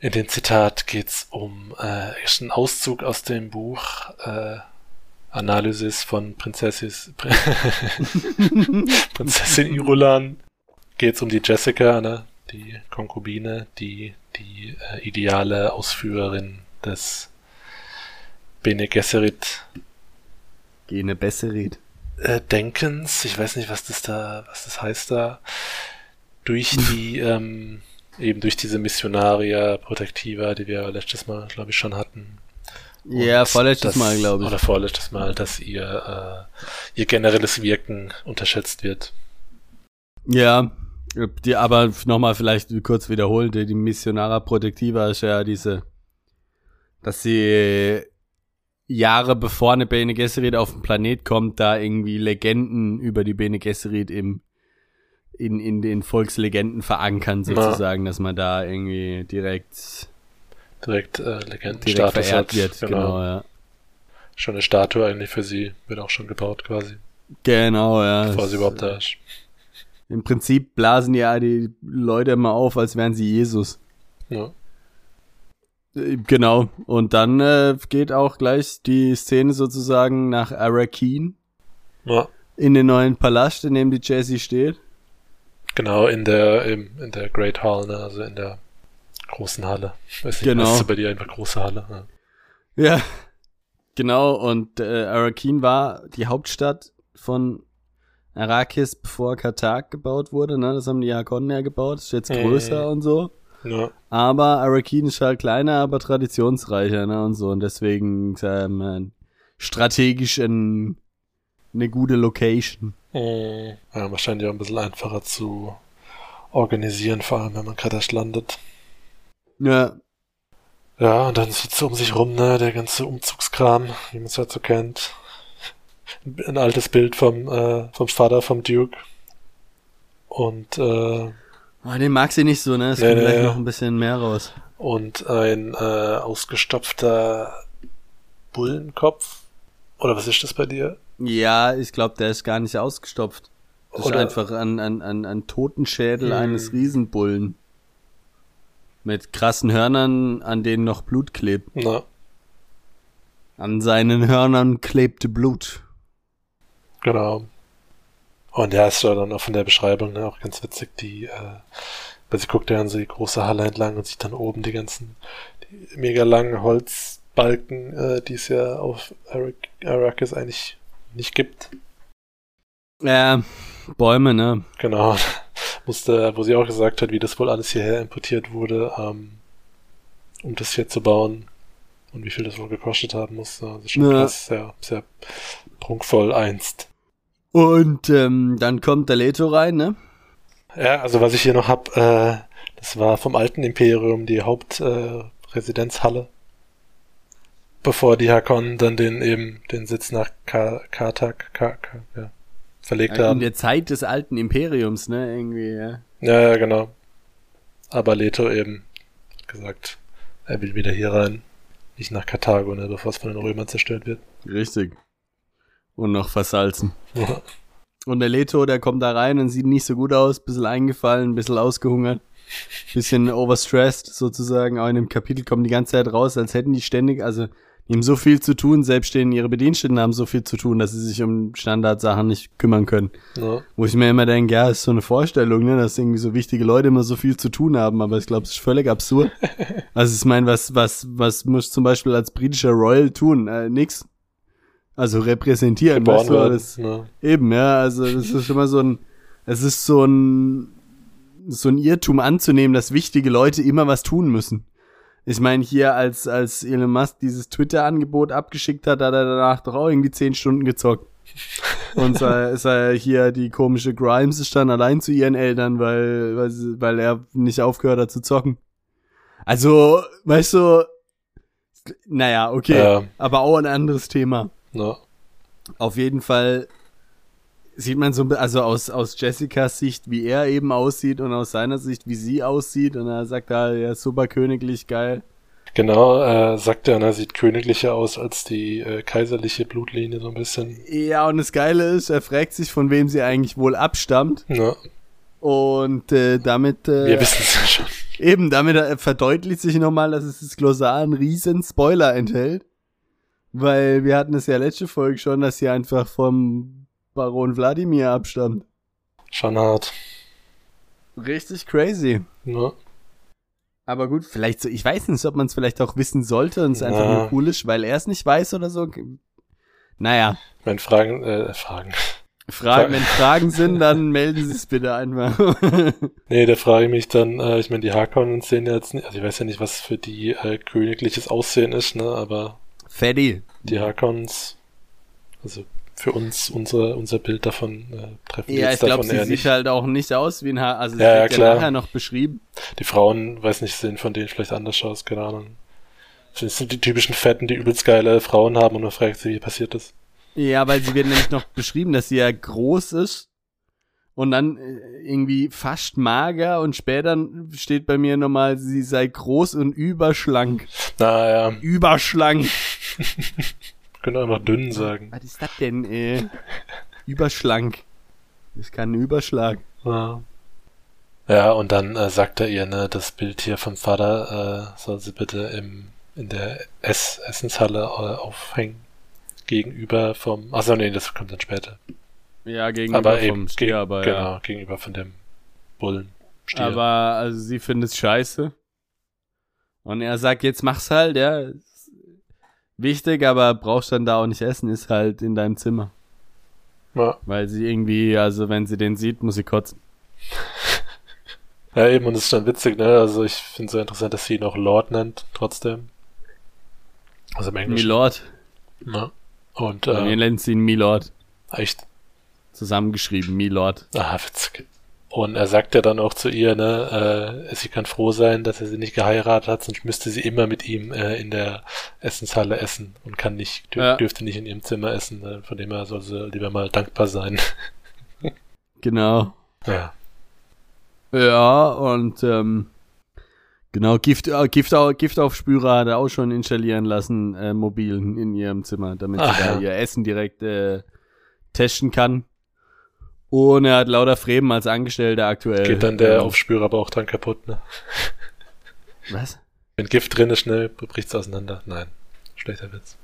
In dem Zitat geht's um äh, ist ein Auszug aus dem Buch äh, Analysis von Prinzessis, Prinzessin Irulan. Geht's um die Jessica, ne? die Konkubine, die die äh, ideale Ausführerin des Bene Gesserit Gene Besserit. äh, Denkens, ich weiß nicht, was das da, was das heißt da, durch die, ähm, eben durch diese Missionaria Protectiva, die wir letztes Mal, glaube ich, schon hatten. Ja, vorletztes das- Mal, glaube ich. Oder vorletztes Mal, dass ihr, äh, ihr generelles Wirken unterschätzt wird. Ja, Die, aber nochmal vielleicht kurz wiederholen, die, Missionara Protectiva ist ja diese, dass sie Jahre bevor eine Bene Gesserit auf den Planet kommt, da irgendwie Legenden über die Bene Gesserit im in, in den Volkslegenden verankern, sozusagen, Na. dass man da irgendwie direkt direkt äh, Legendenstatus hat. wird. Genau. genau, ja. Schon eine Statue eigentlich für sie, wird auch schon gebaut quasi. Genau, ja. Bevor sie überhaupt da ist. Im Prinzip blasen ja die Leute immer auf, als wären sie Jesus. Ja. Äh, genau. Und dann äh, geht auch gleich die Szene sozusagen nach Arakin. Ja. In den neuen Palast, in dem die Jessie steht. Genau, in der, in, in der Great Hall, ne? also in der großen Halle. Weiß nicht, genau. Ist bei dir einfach große Halle. Ja. ja. Genau, und äh, Arakin war die Hauptstadt von Arrakis, bevor Kartag gebaut wurde. Ne? Das haben die Harkonnen ja gebaut. Ist jetzt größer mhm. und so. Ja. Aber Arakin ist halt kleiner, aber traditionsreicher, ne, und so. Und deswegen ähm, strategisch ein, eine gute Location. Mhm. Ja, wahrscheinlich auch ein bisschen einfacher zu organisieren, vor allem wenn man gerade erst landet. Ja. Ja, und dann so um sich rum, ne, der ganze Umzugskram, wie man es halt so kennt. Ein altes Bild vom, äh, vom Vater vom Duke. Und äh, Oh, den mag sie nicht so, ne? Es nee, kommt nee, gleich noch ein bisschen mehr raus. Und ein äh, ausgestopfter Bullenkopf. Oder was ist das bei dir? Ja, ich glaube, der ist gar nicht ausgestopft. Das Oder ist einfach ein, ein, ein, ein Totenschädel hm. eines Riesenbullen. Mit krassen Hörnern, an denen noch Blut klebt. Na. An seinen Hörnern klebte Blut. Genau. Und ja, ist ja dann auch von der Beschreibung ne, auch ganz witzig, die, äh, weil sie guckt ja an so die große Halle entlang und sieht dann oben die ganzen die mega langen Holzbalken, äh, die es ja auf Arrakis eigentlich nicht gibt. Ja, Bäume, ne? Genau. Musste, wo sie auch gesagt hat, wie das wohl alles hierher importiert wurde, ähm, um das hier zu bauen und wie viel das wohl gekostet haben muss. Das ist schon ja. krass, sehr, sehr prunkvoll einst. Und ähm, dann kommt der Leto rein, ne? Ja, also was ich hier noch hab, äh, das war vom alten Imperium die Hauptresidenzhalle. Äh, bevor die Hakon dann den eben den Sitz nach Kartak Ka Ka ja, verlegt ja, haben. In der Zeit des alten Imperiums, ne, irgendwie, ja. Ja, ja, genau. Aber Leto eben gesagt, er will wieder hier rein, nicht nach Karthago, ne, bevor es von den Römern zerstört wird. Richtig. Und noch versalzen. Und der Leto, der kommt da rein und sieht nicht so gut aus, bisschen eingefallen, bisschen ausgehungert, bisschen overstressed sozusagen. Auch in dem Kapitel kommen die ganze Zeit raus, als hätten die ständig, also die haben so viel zu tun, selbst denen ihre Bediensteten haben so viel zu tun, dass sie sich um Standardsachen nicht kümmern können. Ja. Wo ich mir immer denke, ja, ist so eine Vorstellung, ne, dass irgendwie so wichtige Leute immer so viel zu tun haben, aber ich glaube, es ist völlig absurd. also ich meine, was, was, was muss zum Beispiel als britischer Royal tun? Äh, nix. Also repräsentieren, weißt du, das, ne? eben, ja, also das ist immer so ein, es ist so ein, so ein Irrtum anzunehmen, dass wichtige Leute immer was tun müssen. Ich meine, hier als, als Elon Musk dieses Twitter-Angebot abgeschickt hat, hat er danach doch auch irgendwie zehn Stunden gezockt. Und sei, sei hier die komische Grimes ist dann allein zu ihren Eltern, weil, weil, weil er nicht aufgehört hat zu zocken. Also, weißt du, naja, okay, ja. aber auch ein anderes Thema. Ja. Auf jeden Fall sieht man so, also aus, aus Jessicas Sicht, wie er eben aussieht und aus seiner Sicht, wie sie aussieht. Und er sagt da, ja, super königlich, geil. Genau, äh, sagt er, er sieht königlicher aus als die äh, kaiserliche Blutlinie so ein bisschen. Ja, und das Geile ist, er fragt sich, von wem sie eigentlich wohl abstammt. Ja. Und äh, damit. Äh, Wir wissen es ja schon. Eben, damit äh, verdeutlicht sich nochmal, dass es das Glossar einen riesen Spoiler enthält. Weil wir hatten es ja letzte Folge schon, dass sie einfach vom Baron Wladimir abstammt. Schon hart. Richtig crazy. Ja. Aber gut, vielleicht so, ich weiß nicht, ob man es vielleicht auch wissen sollte und es einfach nur cool ist, weil er es nicht weiß oder so. Naja. Wenn Fragen, äh, Fragen. Fragen, wenn Fragen sind, dann melden Sie es bitte einfach. nee, da frage ich mich dann, äh, ich meine, die Harkonnen sehen ja jetzt nicht, also ich weiß ja nicht, was für die äh, königliches Aussehen ist, ne, aber Freddy. Die Harkons, also für uns unsere, unser Bild davon äh, treffen Ja, ich glaube, sie sieht nicht. halt auch nicht aus wie ein Haar. Also, es Ja, ja, wird klar. nachher noch beschrieben. Die Frauen, weiß nicht, sehen von denen vielleicht anders aus, keine Ahnung. Das sind die typischen Fetten, die übelst geile Frauen haben und man fragt sich, wie passiert das? Ja, weil sie wird nämlich noch beschrieben, dass sie ja groß ist und dann äh, irgendwie fast mager und später steht bei mir nochmal, sie sei groß und überschlank. Naja, Überschlank. können auch noch dünn sagen. Was ist das denn, äh? Überschlank. Das kann ein Überschlag. Ja. Ja, und dann äh, sagt er ihr, ne, das Bild hier vom Vater äh, soll sie bitte im, in der Ess Essenshalle äh, aufhängen. Gegenüber vom. Achso, nee, das kommt dann später. Ja, gegenüber aber vom eben, Stier, aber genau, ja. gegenüber von dem Bullen. Stier. Aber also sie findet es scheiße. Und er sagt, jetzt mach's halt, ja. Wichtig, aber brauchst dann da auch nicht essen, ist halt in deinem Zimmer. ja. Weil sie irgendwie, also wenn sie den sieht, muss sie kotzen. ja, eben, und es ist dann witzig, ne? Also ich finde es so interessant, dass sie ihn auch Lord nennt, trotzdem. Also im Englischen. Milord. Ne? Und Bei mir äh, nennt sie ihn Milord. echt Zusammengeschrieben, Milord. Ah, witzig. Und er sagt ja dann auch zu ihr, ne, äh, sie kann froh sein, dass er sie nicht geheiratet hat, sonst müsste sie immer mit ihm äh, in der Essenshalle essen und kann nicht, dür Ja. dürfte nicht in ihrem Zimmer essen. Äh, von dem her soll sie lieber mal dankbar sein. Genau. ja. Ja, und ähm, genau, Gift, äh, Gift, au- Giftaufspürer hat er auch schon installieren lassen, äh, mobil in ihrem Zimmer, damit Ach sie da ja. ihr Essen direkt äh, testen kann. Und er hat lauter Fremen als Angestellter aktuell. Geht dann der Aufspürer aber auch dran kaputt, ne? Was? Wenn Gift drin ist, schnell bricht's auseinander. Nein. Schlechter Witz.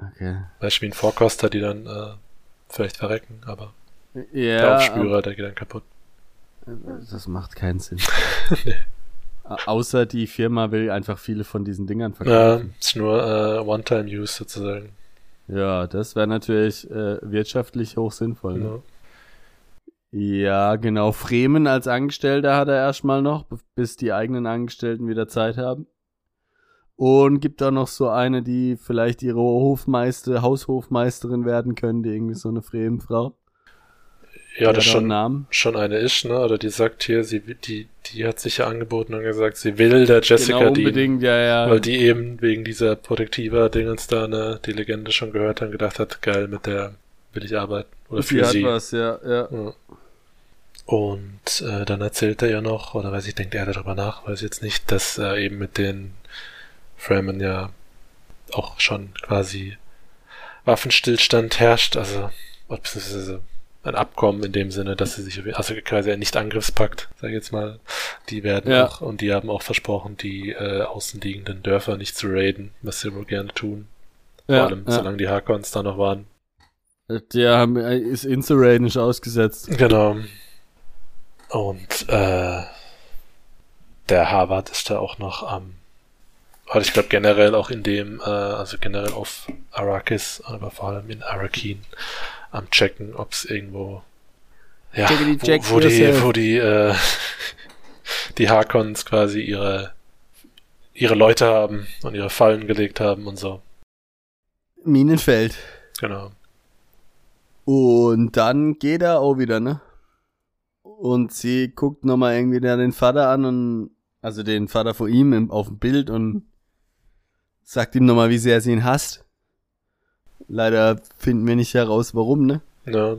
Okay. Weißt du, wie ein Vorkoster, die dann äh, vielleicht verrecken, aber Ja, der Aufspürer, der geht dann kaputt. das macht keinen Sinn. Nee. Au- Außer die Firma will einfach viele von diesen Dingern Ja, verkaufen. ist nur äh, One-Time-Use sozusagen. Ja, das wäre natürlich äh, wirtschaftlich hoch sinnvoll. Ne? Ja. Ja, genau. Fremen als Angestellter hat er erstmal noch, bis die eigenen Angestellten wieder Zeit haben. Und gibt auch noch so eine, die vielleicht ihre Hofmeister, Haushofmeisterin werden könnte, irgendwie so eine Fremenfrau. Ja, das schon, Namen. schon eine ist, ne? Oder die sagt hier, sie die, die hat sich ja angeboten und gesagt, sie will der Jessica genau, dienen. unbedingt, ja, ja. Weil die eben wegen dieser Protektiva-Dingens da, ne, die Legende schon gehört hat und gedacht hat, geil, mit der will ich arbeiten. Oder sie für hat sie. was, ja, ja. Ja. Und äh, dann erzählt er ja noch, oder weiß ich, denkt er darüber nach, weiß ich jetzt nicht, dass äh, eben mit den Fremen ja auch schon quasi Waffenstillstand herrscht, also beziehungsweise ein Abkommen in dem Sinne, dass sie sich, also quasi ein Nicht-Angriffspakt, sag ich jetzt mal, die werden Ja. auch, und die haben auch versprochen, die äh, außenliegenden Dörfer nicht zu raiden, was sie wohl gerne tun. Vor ja, allem, ja. solange die Harkons da noch waren. Der haben, äh, ist nicht ausgesetzt. Genau. Und äh, der Harvard ist da auch noch am, oder ich glaube generell auch in dem, äh, also generell auf Arrakis, aber vor allem in Arakin am checken, ob es irgendwo ja, wo, wo die, wo die, äh, die Harkons quasi ihre ihre Leute haben und ihre Fallen gelegt haben und so. Minenfeld. Genau. Und dann geht er auch wieder, ne? Und sie guckt nochmal irgendwie da den Vater an und, also den Vater vor ihm im, auf dem Bild und sagt ihm nochmal, wie sehr sie ihn hasst. Leider finden wir nicht heraus, warum, ne? Ja,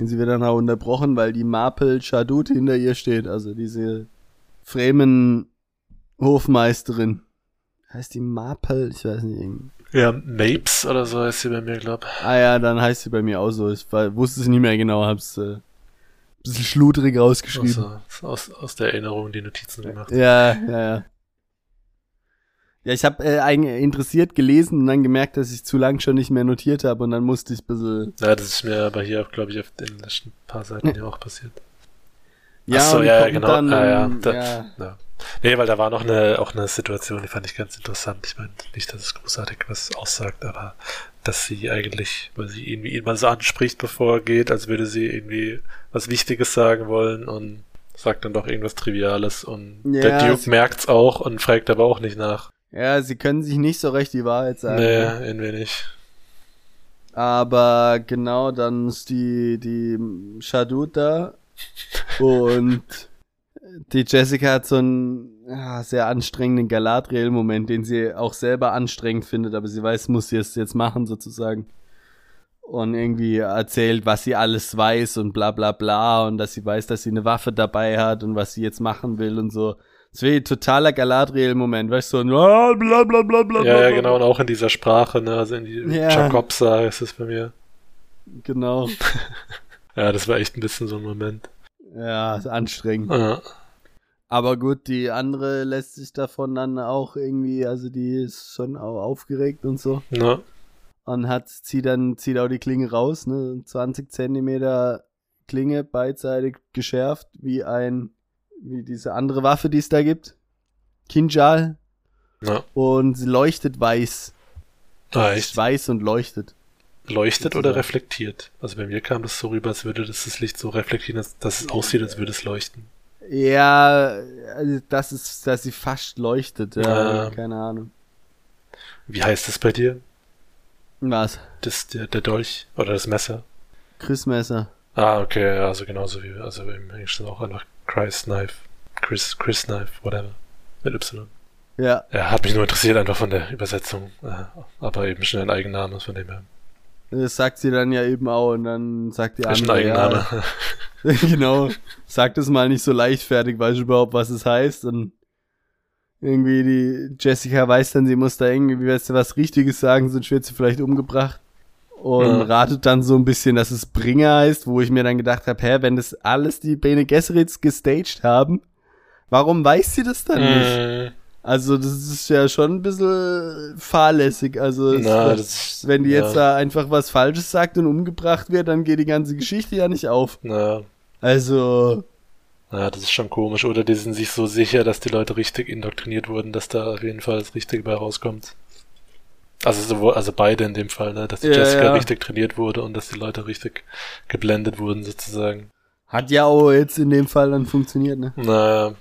Und sie wird dann auch unterbrochen, weil die Marple Chadut hinter ihr steht, also diese Fremen Hofmeisterin. Heißt die Marple? Ich weiß nicht. irgendwie. ja Mapes oder so ist sie bei mir, glaub. Ah ja, dann heißt sie bei mir auch so. Ich war, wusste es nicht mehr genau, hab's äh, bisschen schludrig rausgeschrieben. Also, aus, aus der Erinnerung die Notizen gemacht. Ja, ja, ja. Ja, ich habe äh, eigentlich interessiert gelesen und dann gemerkt, dass ich zu lang schon nicht mehr notiert habe und dann musste ich ein bisschen. Ja, das ist mir aber hier, glaube ich, auf den letzten paar Seiten ja auch passiert. Ja, so, ja, genau. Dann, Ah, ja, da- ja. Ja. Nee, weil da war noch eine, auch eine Situation, die fand ich ganz interessant. Ich meine, nicht, dass es großartig was aussagt, aber dass sie eigentlich, weil sie irgendwie ihn mal so anspricht, bevor er geht, als würde sie irgendwie was Wichtiges sagen wollen und sagt dann doch irgendwas Triviales und Ja, der Duke merkt's auch und fragt aber auch nicht nach. ja, sie können sich nicht so recht die Wahrheit sagen. nee, irgendwie nicht. Aber genau, dann ist die, die da und die Jessica hat so einen ja, sehr anstrengenden Galadriel-Moment, den sie auch selber anstrengend findet, aber sie weiß, muss sie es jetzt machen sozusagen. Und irgendwie erzählt, was sie alles weiß und bla bla bla und dass sie weiß, dass sie eine Waffe dabei hat und was sie jetzt machen will und so. Es wäre ein totaler Galadriel-Moment, weißt du, so ein bla bla bla bla bla. Ja, ja, genau, und auch in dieser Sprache, ne, also in die Ja. Jacobsa ist es bei mir. Genau. Ja, das war echt ein bisschen so ein Moment. Ja, ist anstrengend. Ja, Aber gut, die andere lässt sich davon dann auch irgendwie, also die ist schon auch aufgeregt und so. ne, Und hat, zieht dann, zieht auch die Klinge raus, ne? 20 Zentimeter Klinge, beidseitig geschärft, wie ein, wie diese andere Waffe, die es da gibt. Kinjal. ne. Und sie leuchtet weiß. Ah, Ist echt? weiß und leuchtet. Leuchtet oder reflektiert? Also bei mir kam das so rüber, als würde das, das Licht so reflektieren, dass, dass es aussieht, als würde es leuchten. Ja, also das ist, dass sie fast leuchtet, ja, Ah. keine Ahnung. Wie heißt es bei dir? Was? Das, der, der Dolch oder das Messer? Christmesser. Ah, okay, ja, also genauso wie, also im Englischen auch einfach Christ Knife. Chris, Chris Knife, whatever. Mit Y. Ja, Ja, hat mich nur interessiert einfach von der Übersetzung. Äh, aber eben schnell ein Eigenname von dem her. Das sagt sie dann ja eben auch und dann sagt die andere, ja, genau, sag das mal nicht so leichtfertig, weißt du überhaupt, was es heißt? Und irgendwie die Jessica weiß dann, sie muss da irgendwie, weißt du, was Richtiges sagen, sonst wird sie vielleicht umgebracht. Und Ja. ratet dann so ein bisschen, dass es Bringer heißt, wo ich mir dann gedacht habe, hä, wenn das alles die Bene Gesserits gestaged haben, warum weiß sie das dann nicht? Also das ist ja schon ein bisschen fahrlässig, also na, wird- das, wenn die ja, jetzt da einfach was Falsches sagt und umgebracht wird, dann geht die ganze Geschichte ja nicht auf. Na, Also, na, das ist schon komisch. Oder die sind sich so sicher, dass die Leute richtig indoktriniert wurden, dass da auf jeden Fall das Richtige bei rauskommt. Also sowohl, also beide in dem Fall, ne? Dass die Ja, Jessica ja. richtig trainiert wurde und dass die Leute richtig geblendet wurden, sozusagen. hat ja auch jetzt in dem Fall dann funktioniert, ne? Na,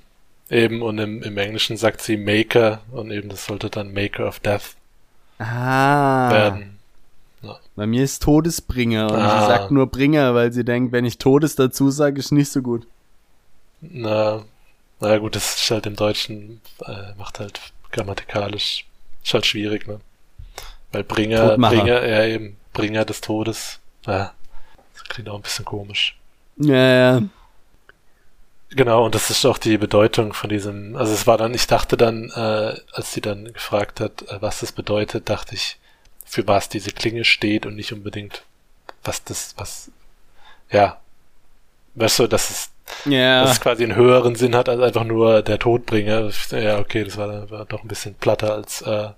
eben, und im, im Englischen sagt sie Maker und eben das sollte dann Maker of Death Ah. werden. Bei mir ist Todesbringer und Ah. sie sagt nur Bringer, weil sie denkt, wenn ich Todes dazu sage, ist nicht so gut. Na, na gut, das ist halt im Deutschen, äh, macht halt grammatikalisch, ist halt schwierig, ne? Weil Bringer, Todmacher. Bringer, ja eben, Bringer des Todes, ja, das klingt auch ein bisschen komisch. Ja, ja. Genau, und das ist auch die Bedeutung von diesem, also es war dann, ich dachte dann, äh, als sie dann gefragt hat, äh, was das bedeutet, dachte ich, für was diese Klinge steht und nicht unbedingt, was das, was, ja, weißt du, dass es, Ja. dass es quasi einen höheren Sinn hat als einfach nur der Todbringer. Ja, okay, das war, war doch ein bisschen platter als äh,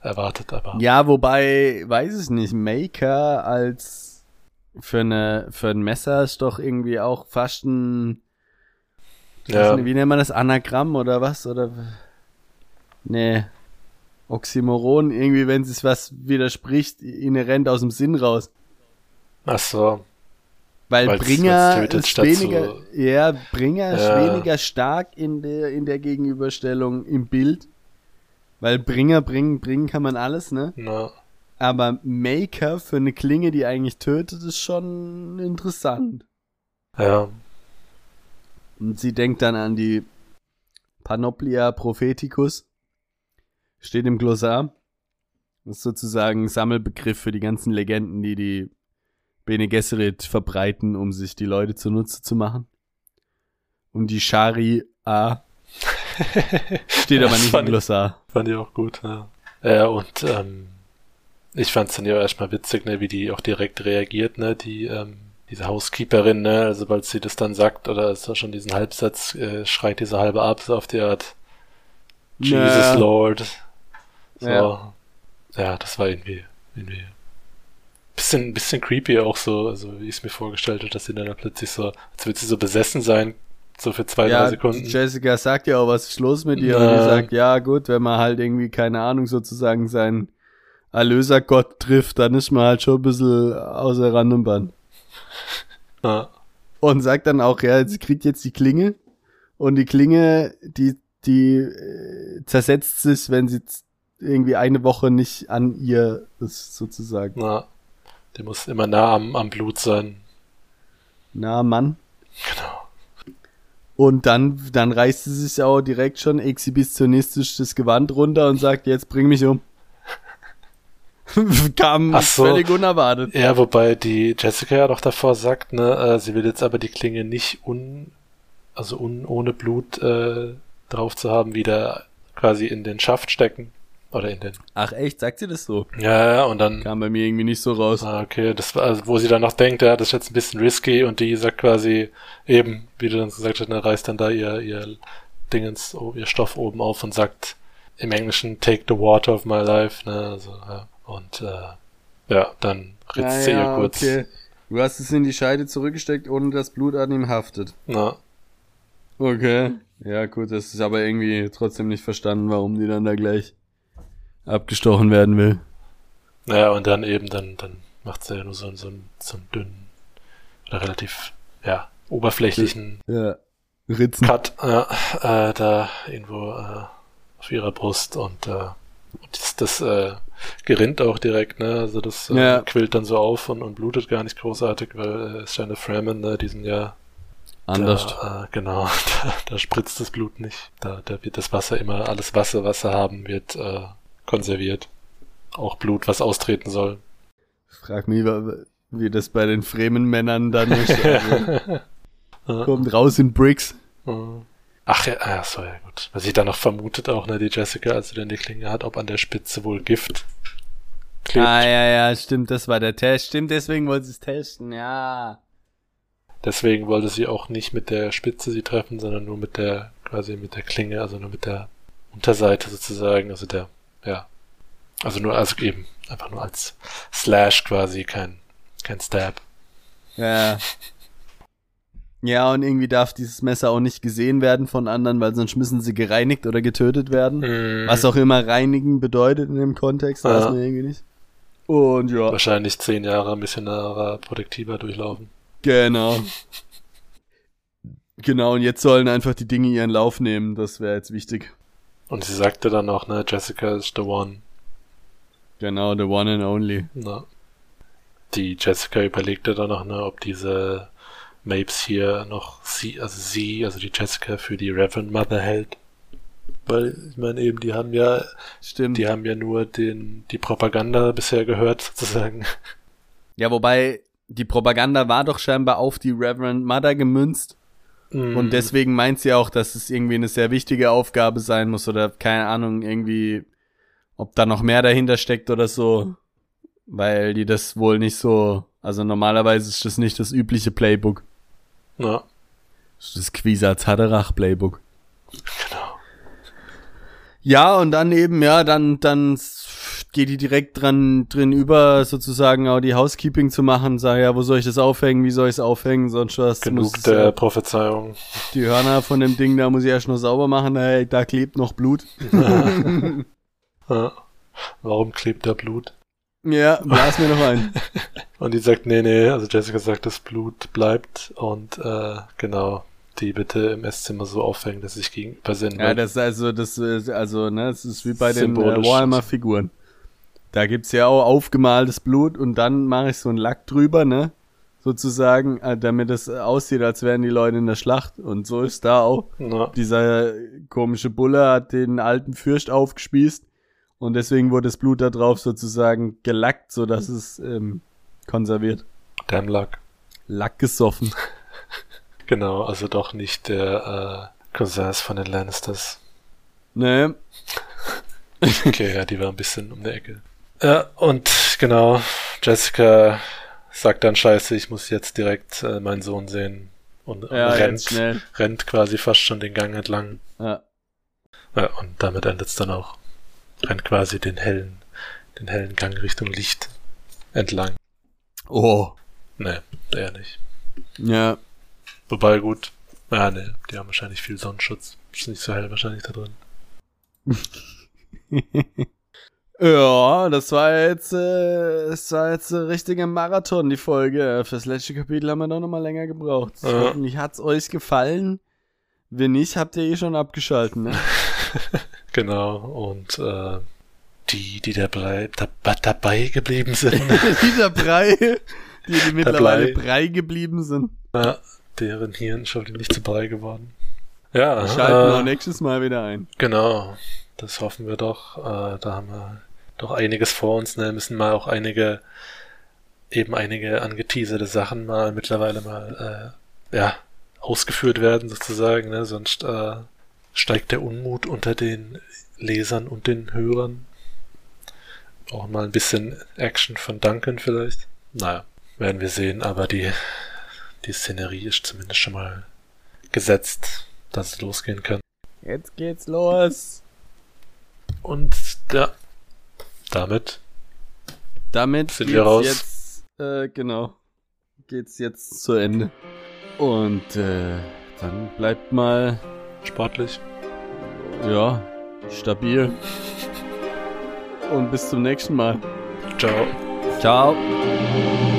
erwartet, aber Ja, wobei, weiß ich nicht, Maker als für eine für ein Messer ist doch irgendwie auch fast ein ja, nicht, wie nennt man das? Anagramm oder was? Oder nee. Oxymoron irgendwie wenn es was widerspricht inhärent aus dem Sinn raus. Ach so, weil Weil's- Bringer ist weniger zu- ja Bringer ist Ja. weniger stark in der in der Gegenüberstellung im Bild. Weil Bringer bringen bringen kann man alles ne? Na, Aber Maker für eine Klinge, die eigentlich tötet, ist schon interessant. ja, Und sie denkt dann an die Panoplia Propheticus. Steht im Glossar. Das ist sozusagen ein Sammelbegriff für die ganzen Legenden, die die Bene Gesserit verbreiten, um sich die Leute zunutze zu machen. Und die Sharia steht aber nicht im fand ich- Glossar. Fand ich auch gut, ja. Ja, und ähm, ich fand es dann ja erstmal witzig, ne, wie die auch direkt reagiert, ne, die, ähm, diese Housekeeperin, ne, also sobald sie das dann sagt oder es schon diesen Halbsatz, äh, schreit diese halbe ab, so auf die Art Jesus Ja. Lord. So. Ja. Ja. das war irgendwie, irgendwie bisschen, bisschen creepy auch so, also wie ich es mir vorgestellt habe, dass sie dann plötzlich so, als würde sie so besessen sein, so für zwei, drei ja, Sekunden. Jessica sagt ja auch, was ist los mit dir? Und Na. die sagt, ja gut, wenn man halt irgendwie, keine Ahnung, sozusagen seinen Erlösergott trifft, dann ist man halt schon ein bisschen außer Rand und Band. Ja. Und sagt dann auch, ja, sie kriegt jetzt die Klinge und die Klinge, die, die äh, zersetzt sich, wenn sie irgendwie eine Woche nicht an ihr ist, sozusagen. Na. Die muss immer nah am, am Blut sein. Na, Mann. Genau. Und dann, dann reißt sie sich auch direkt schon exhibitionistisch das Gewand runter und sagt, jetzt bring mich um. Kam Ach so. völlig unerwartet. Ja, wobei die Jessica ja doch davor sagt, ne, äh, sie will jetzt aber die Klinge nicht un, also un, ohne Blut äh, drauf zu haben, wieder quasi in den Schaft stecken. Oder in den. Ach echt, sagt sie das so? Ja, ja, und dann. Kam bei mir irgendwie nicht so raus. Ah, okay, das war, also, wo sie dann noch denkt, ja, das ist jetzt ein bisschen risky und die sagt quasi eben, wie du dann gesagt hast, ne, reißt dann da ihr, ihr Dingens, oh, ihr Stoff oben auf und sagt im Englischen, take the water of my life, ne, also, ja. Und, äh, ja, dann ritzt sie ihr kurz. okay. Du hast es in die Scheide zurückgesteckt, ohne dass Blut an ihm haftet. Na, Okay. Ja, gut, das ist aber irgendwie trotzdem nicht verstanden, warum die dann da gleich abgestochen werden will. naja, und dann eben, dann, dann macht sie ja nur so, so, einen- so einen dünnen, oder relativ, ja, oberflächlichen Ja. Ritzen. Cut, ja, äh, da irgendwo, äh, auf ihrer Brust und, äh, und das, das äh, gerinnt auch direkt, ne? Also das äh, Ja. quillt dann so auf und, und blutet gar nicht großartig, weil äh, Sterne Fremen, ne, die sind ja Anders. Da, äh, genau, da, da spritzt das Blut nicht. Da, da wird das Wasser immer, alles Wasser, was sie haben, wird äh, konserviert. Auch Blut, was austreten soll. Frag mich, wie das bei den Fremen-Männern dann ist. Also, kommt raus in Bricks. Mhm. Ach ja, ah, so ja gut. Was ich dann noch vermutet auch, ne, die Jessica, als sie dann die Klinge hat, ob an der Spitze wohl Gift klebt. Ah, ja, ja, stimmt, das war der Test. Stimmt, deswegen wollte sie es testen, ja. Deswegen wollte sie auch nicht mit der Spitze sie treffen, sondern nur mit der, quasi mit der Klinge, also nur mit der Unterseite sozusagen, also der, ja. Also nur, also eben, einfach nur als Slash quasi, kein, kein Stab. Ja. Ja, und irgendwie darf dieses Messer auch nicht gesehen werden von anderen, weil sonst müssen sie gereinigt oder getötet werden. Mhm. Was auch immer reinigen bedeutet in dem Kontext, weiß Ja. man irgendwie nicht. Und ja, Wahrscheinlich zehn Jahre Missionarer Protektiva durchlaufen. genau. Genau, und jetzt sollen einfach die Dinge ihren Lauf nehmen, das wäre jetzt wichtig. Und sie sagte dann auch, ne, Jessica is the one. Genau, the one and only. Na. Die Jessica überlegte dann noch, ne, ob diese Mapes hier noch sie, also sie, also die Jessica für die Reverend Mother hält. Weil, ich meine eben, die haben ja, Stimmt. die haben ja nur den, die Propaganda bisher gehört, sozusagen. Ja, wobei die Propaganda war doch scheinbar auf die Reverend Mother gemünzt. Mhm. Und deswegen meint sie auch, dass es irgendwie eine sehr wichtige Aufgabe sein muss oder keine Ahnung, irgendwie, ob da noch mehr dahinter steckt oder so. Weil die das wohl nicht so, also normalerweise ist das nicht das übliche Playbook. Na, Das Quisatz Haderach Playbook. genau. Ja, und dann eben, ja, dann, dann geht die direkt dran, drin über, sozusagen auch die Housekeeping zu machen, sag ja, wo soll ich das aufhängen, wie soll ich es aufhängen, sonst was. Genug der ja- Prophezeiung. Die Hörner von dem Ding, da muss ich erst noch sauber machen, ey, da klebt noch Blut. Ja. Warum klebt da Blut? Ja, blas mir noch ein. Und die sagt, nee, nee, also Jessica sagt, das Blut bleibt und äh, genau, die bitte im Esszimmer so aufhängen, dass sich gegenüber sind. Ja, das ist also, das ist, also, ne, das ist wie bei den äh. Warhammer-Figuren. Da gibt's ja auch aufgemaltes Blut und dann mache ich so einen Lack drüber, ne? Sozusagen, äh, damit es aussieht, als wären die Leute in der Schlacht. Und so ist da auch. na, Dieser komische Bulle hat den alten Fürst aufgespießt und deswegen wurde das Blut da drauf sozusagen gelackt, so dass es ähm, konserviert. Damn Luck. Lack gesoffen. Genau, also doch nicht der äh, Cousins von den Lannisters. Ne? Okay, ja, die war ein bisschen um die Ecke. Ja, und genau, Jessica sagt dann scheiße, ich muss jetzt direkt äh, meinen Sohn sehen. Und, Ja, rennt, rennt quasi fast schon den Gang entlang. Ja. Ja, und damit endet's dann auch. Rennt quasi den hellen, den hellen Gang Richtung Licht entlang. Oh. Nee, eher nicht. Ja. Wobei gut. Ja, nee, die haben wahrscheinlich viel Sonnenschutz. Ist nicht so hell wahrscheinlich da drin. Ja, das war jetzt, äh, das war jetzt ein richtiger Marathon, die Folge. Fürs letzte Kapitel haben wir doch nochmal länger gebraucht. Ja. Hoffentlich hat's euch gefallen. Wenn nicht, habt ihr eh schon abgeschalten, ne? Genau, und äh, die, die dabei, da, dabei geblieben sind. die dabei, die, die mittlerweile Brei geblieben sind. Ja, deren Hirn schon nicht zu Brei geworden. Ja. Wir schalten äh, auch nächstes Mal wieder ein. Genau, das hoffen wir doch. Äh, da haben wir doch einiges vor uns, ne? Müssen mal auch einige, eben einige angeteaserte Sachen mal mittlerweile mal, äh, ja, ausgeführt werden sozusagen, ne? Sonst äh, steigt der Unmut unter den Lesern und den Hörern. Auch mal ein bisschen Action von Duncan vielleicht. Naja, werden wir sehen, aber die, die Szenerie ist zumindest schon mal gesetzt, dass es losgehen kann. Jetzt geht's los. Und ja, damit, damit sind wir raus. Jetzt, äh, genau, geht's jetzt zu Ende. Und äh, dann bleibt mal sportlich. Ja, stabil. Und bis zum nächsten Mal. Ciao. Ciao.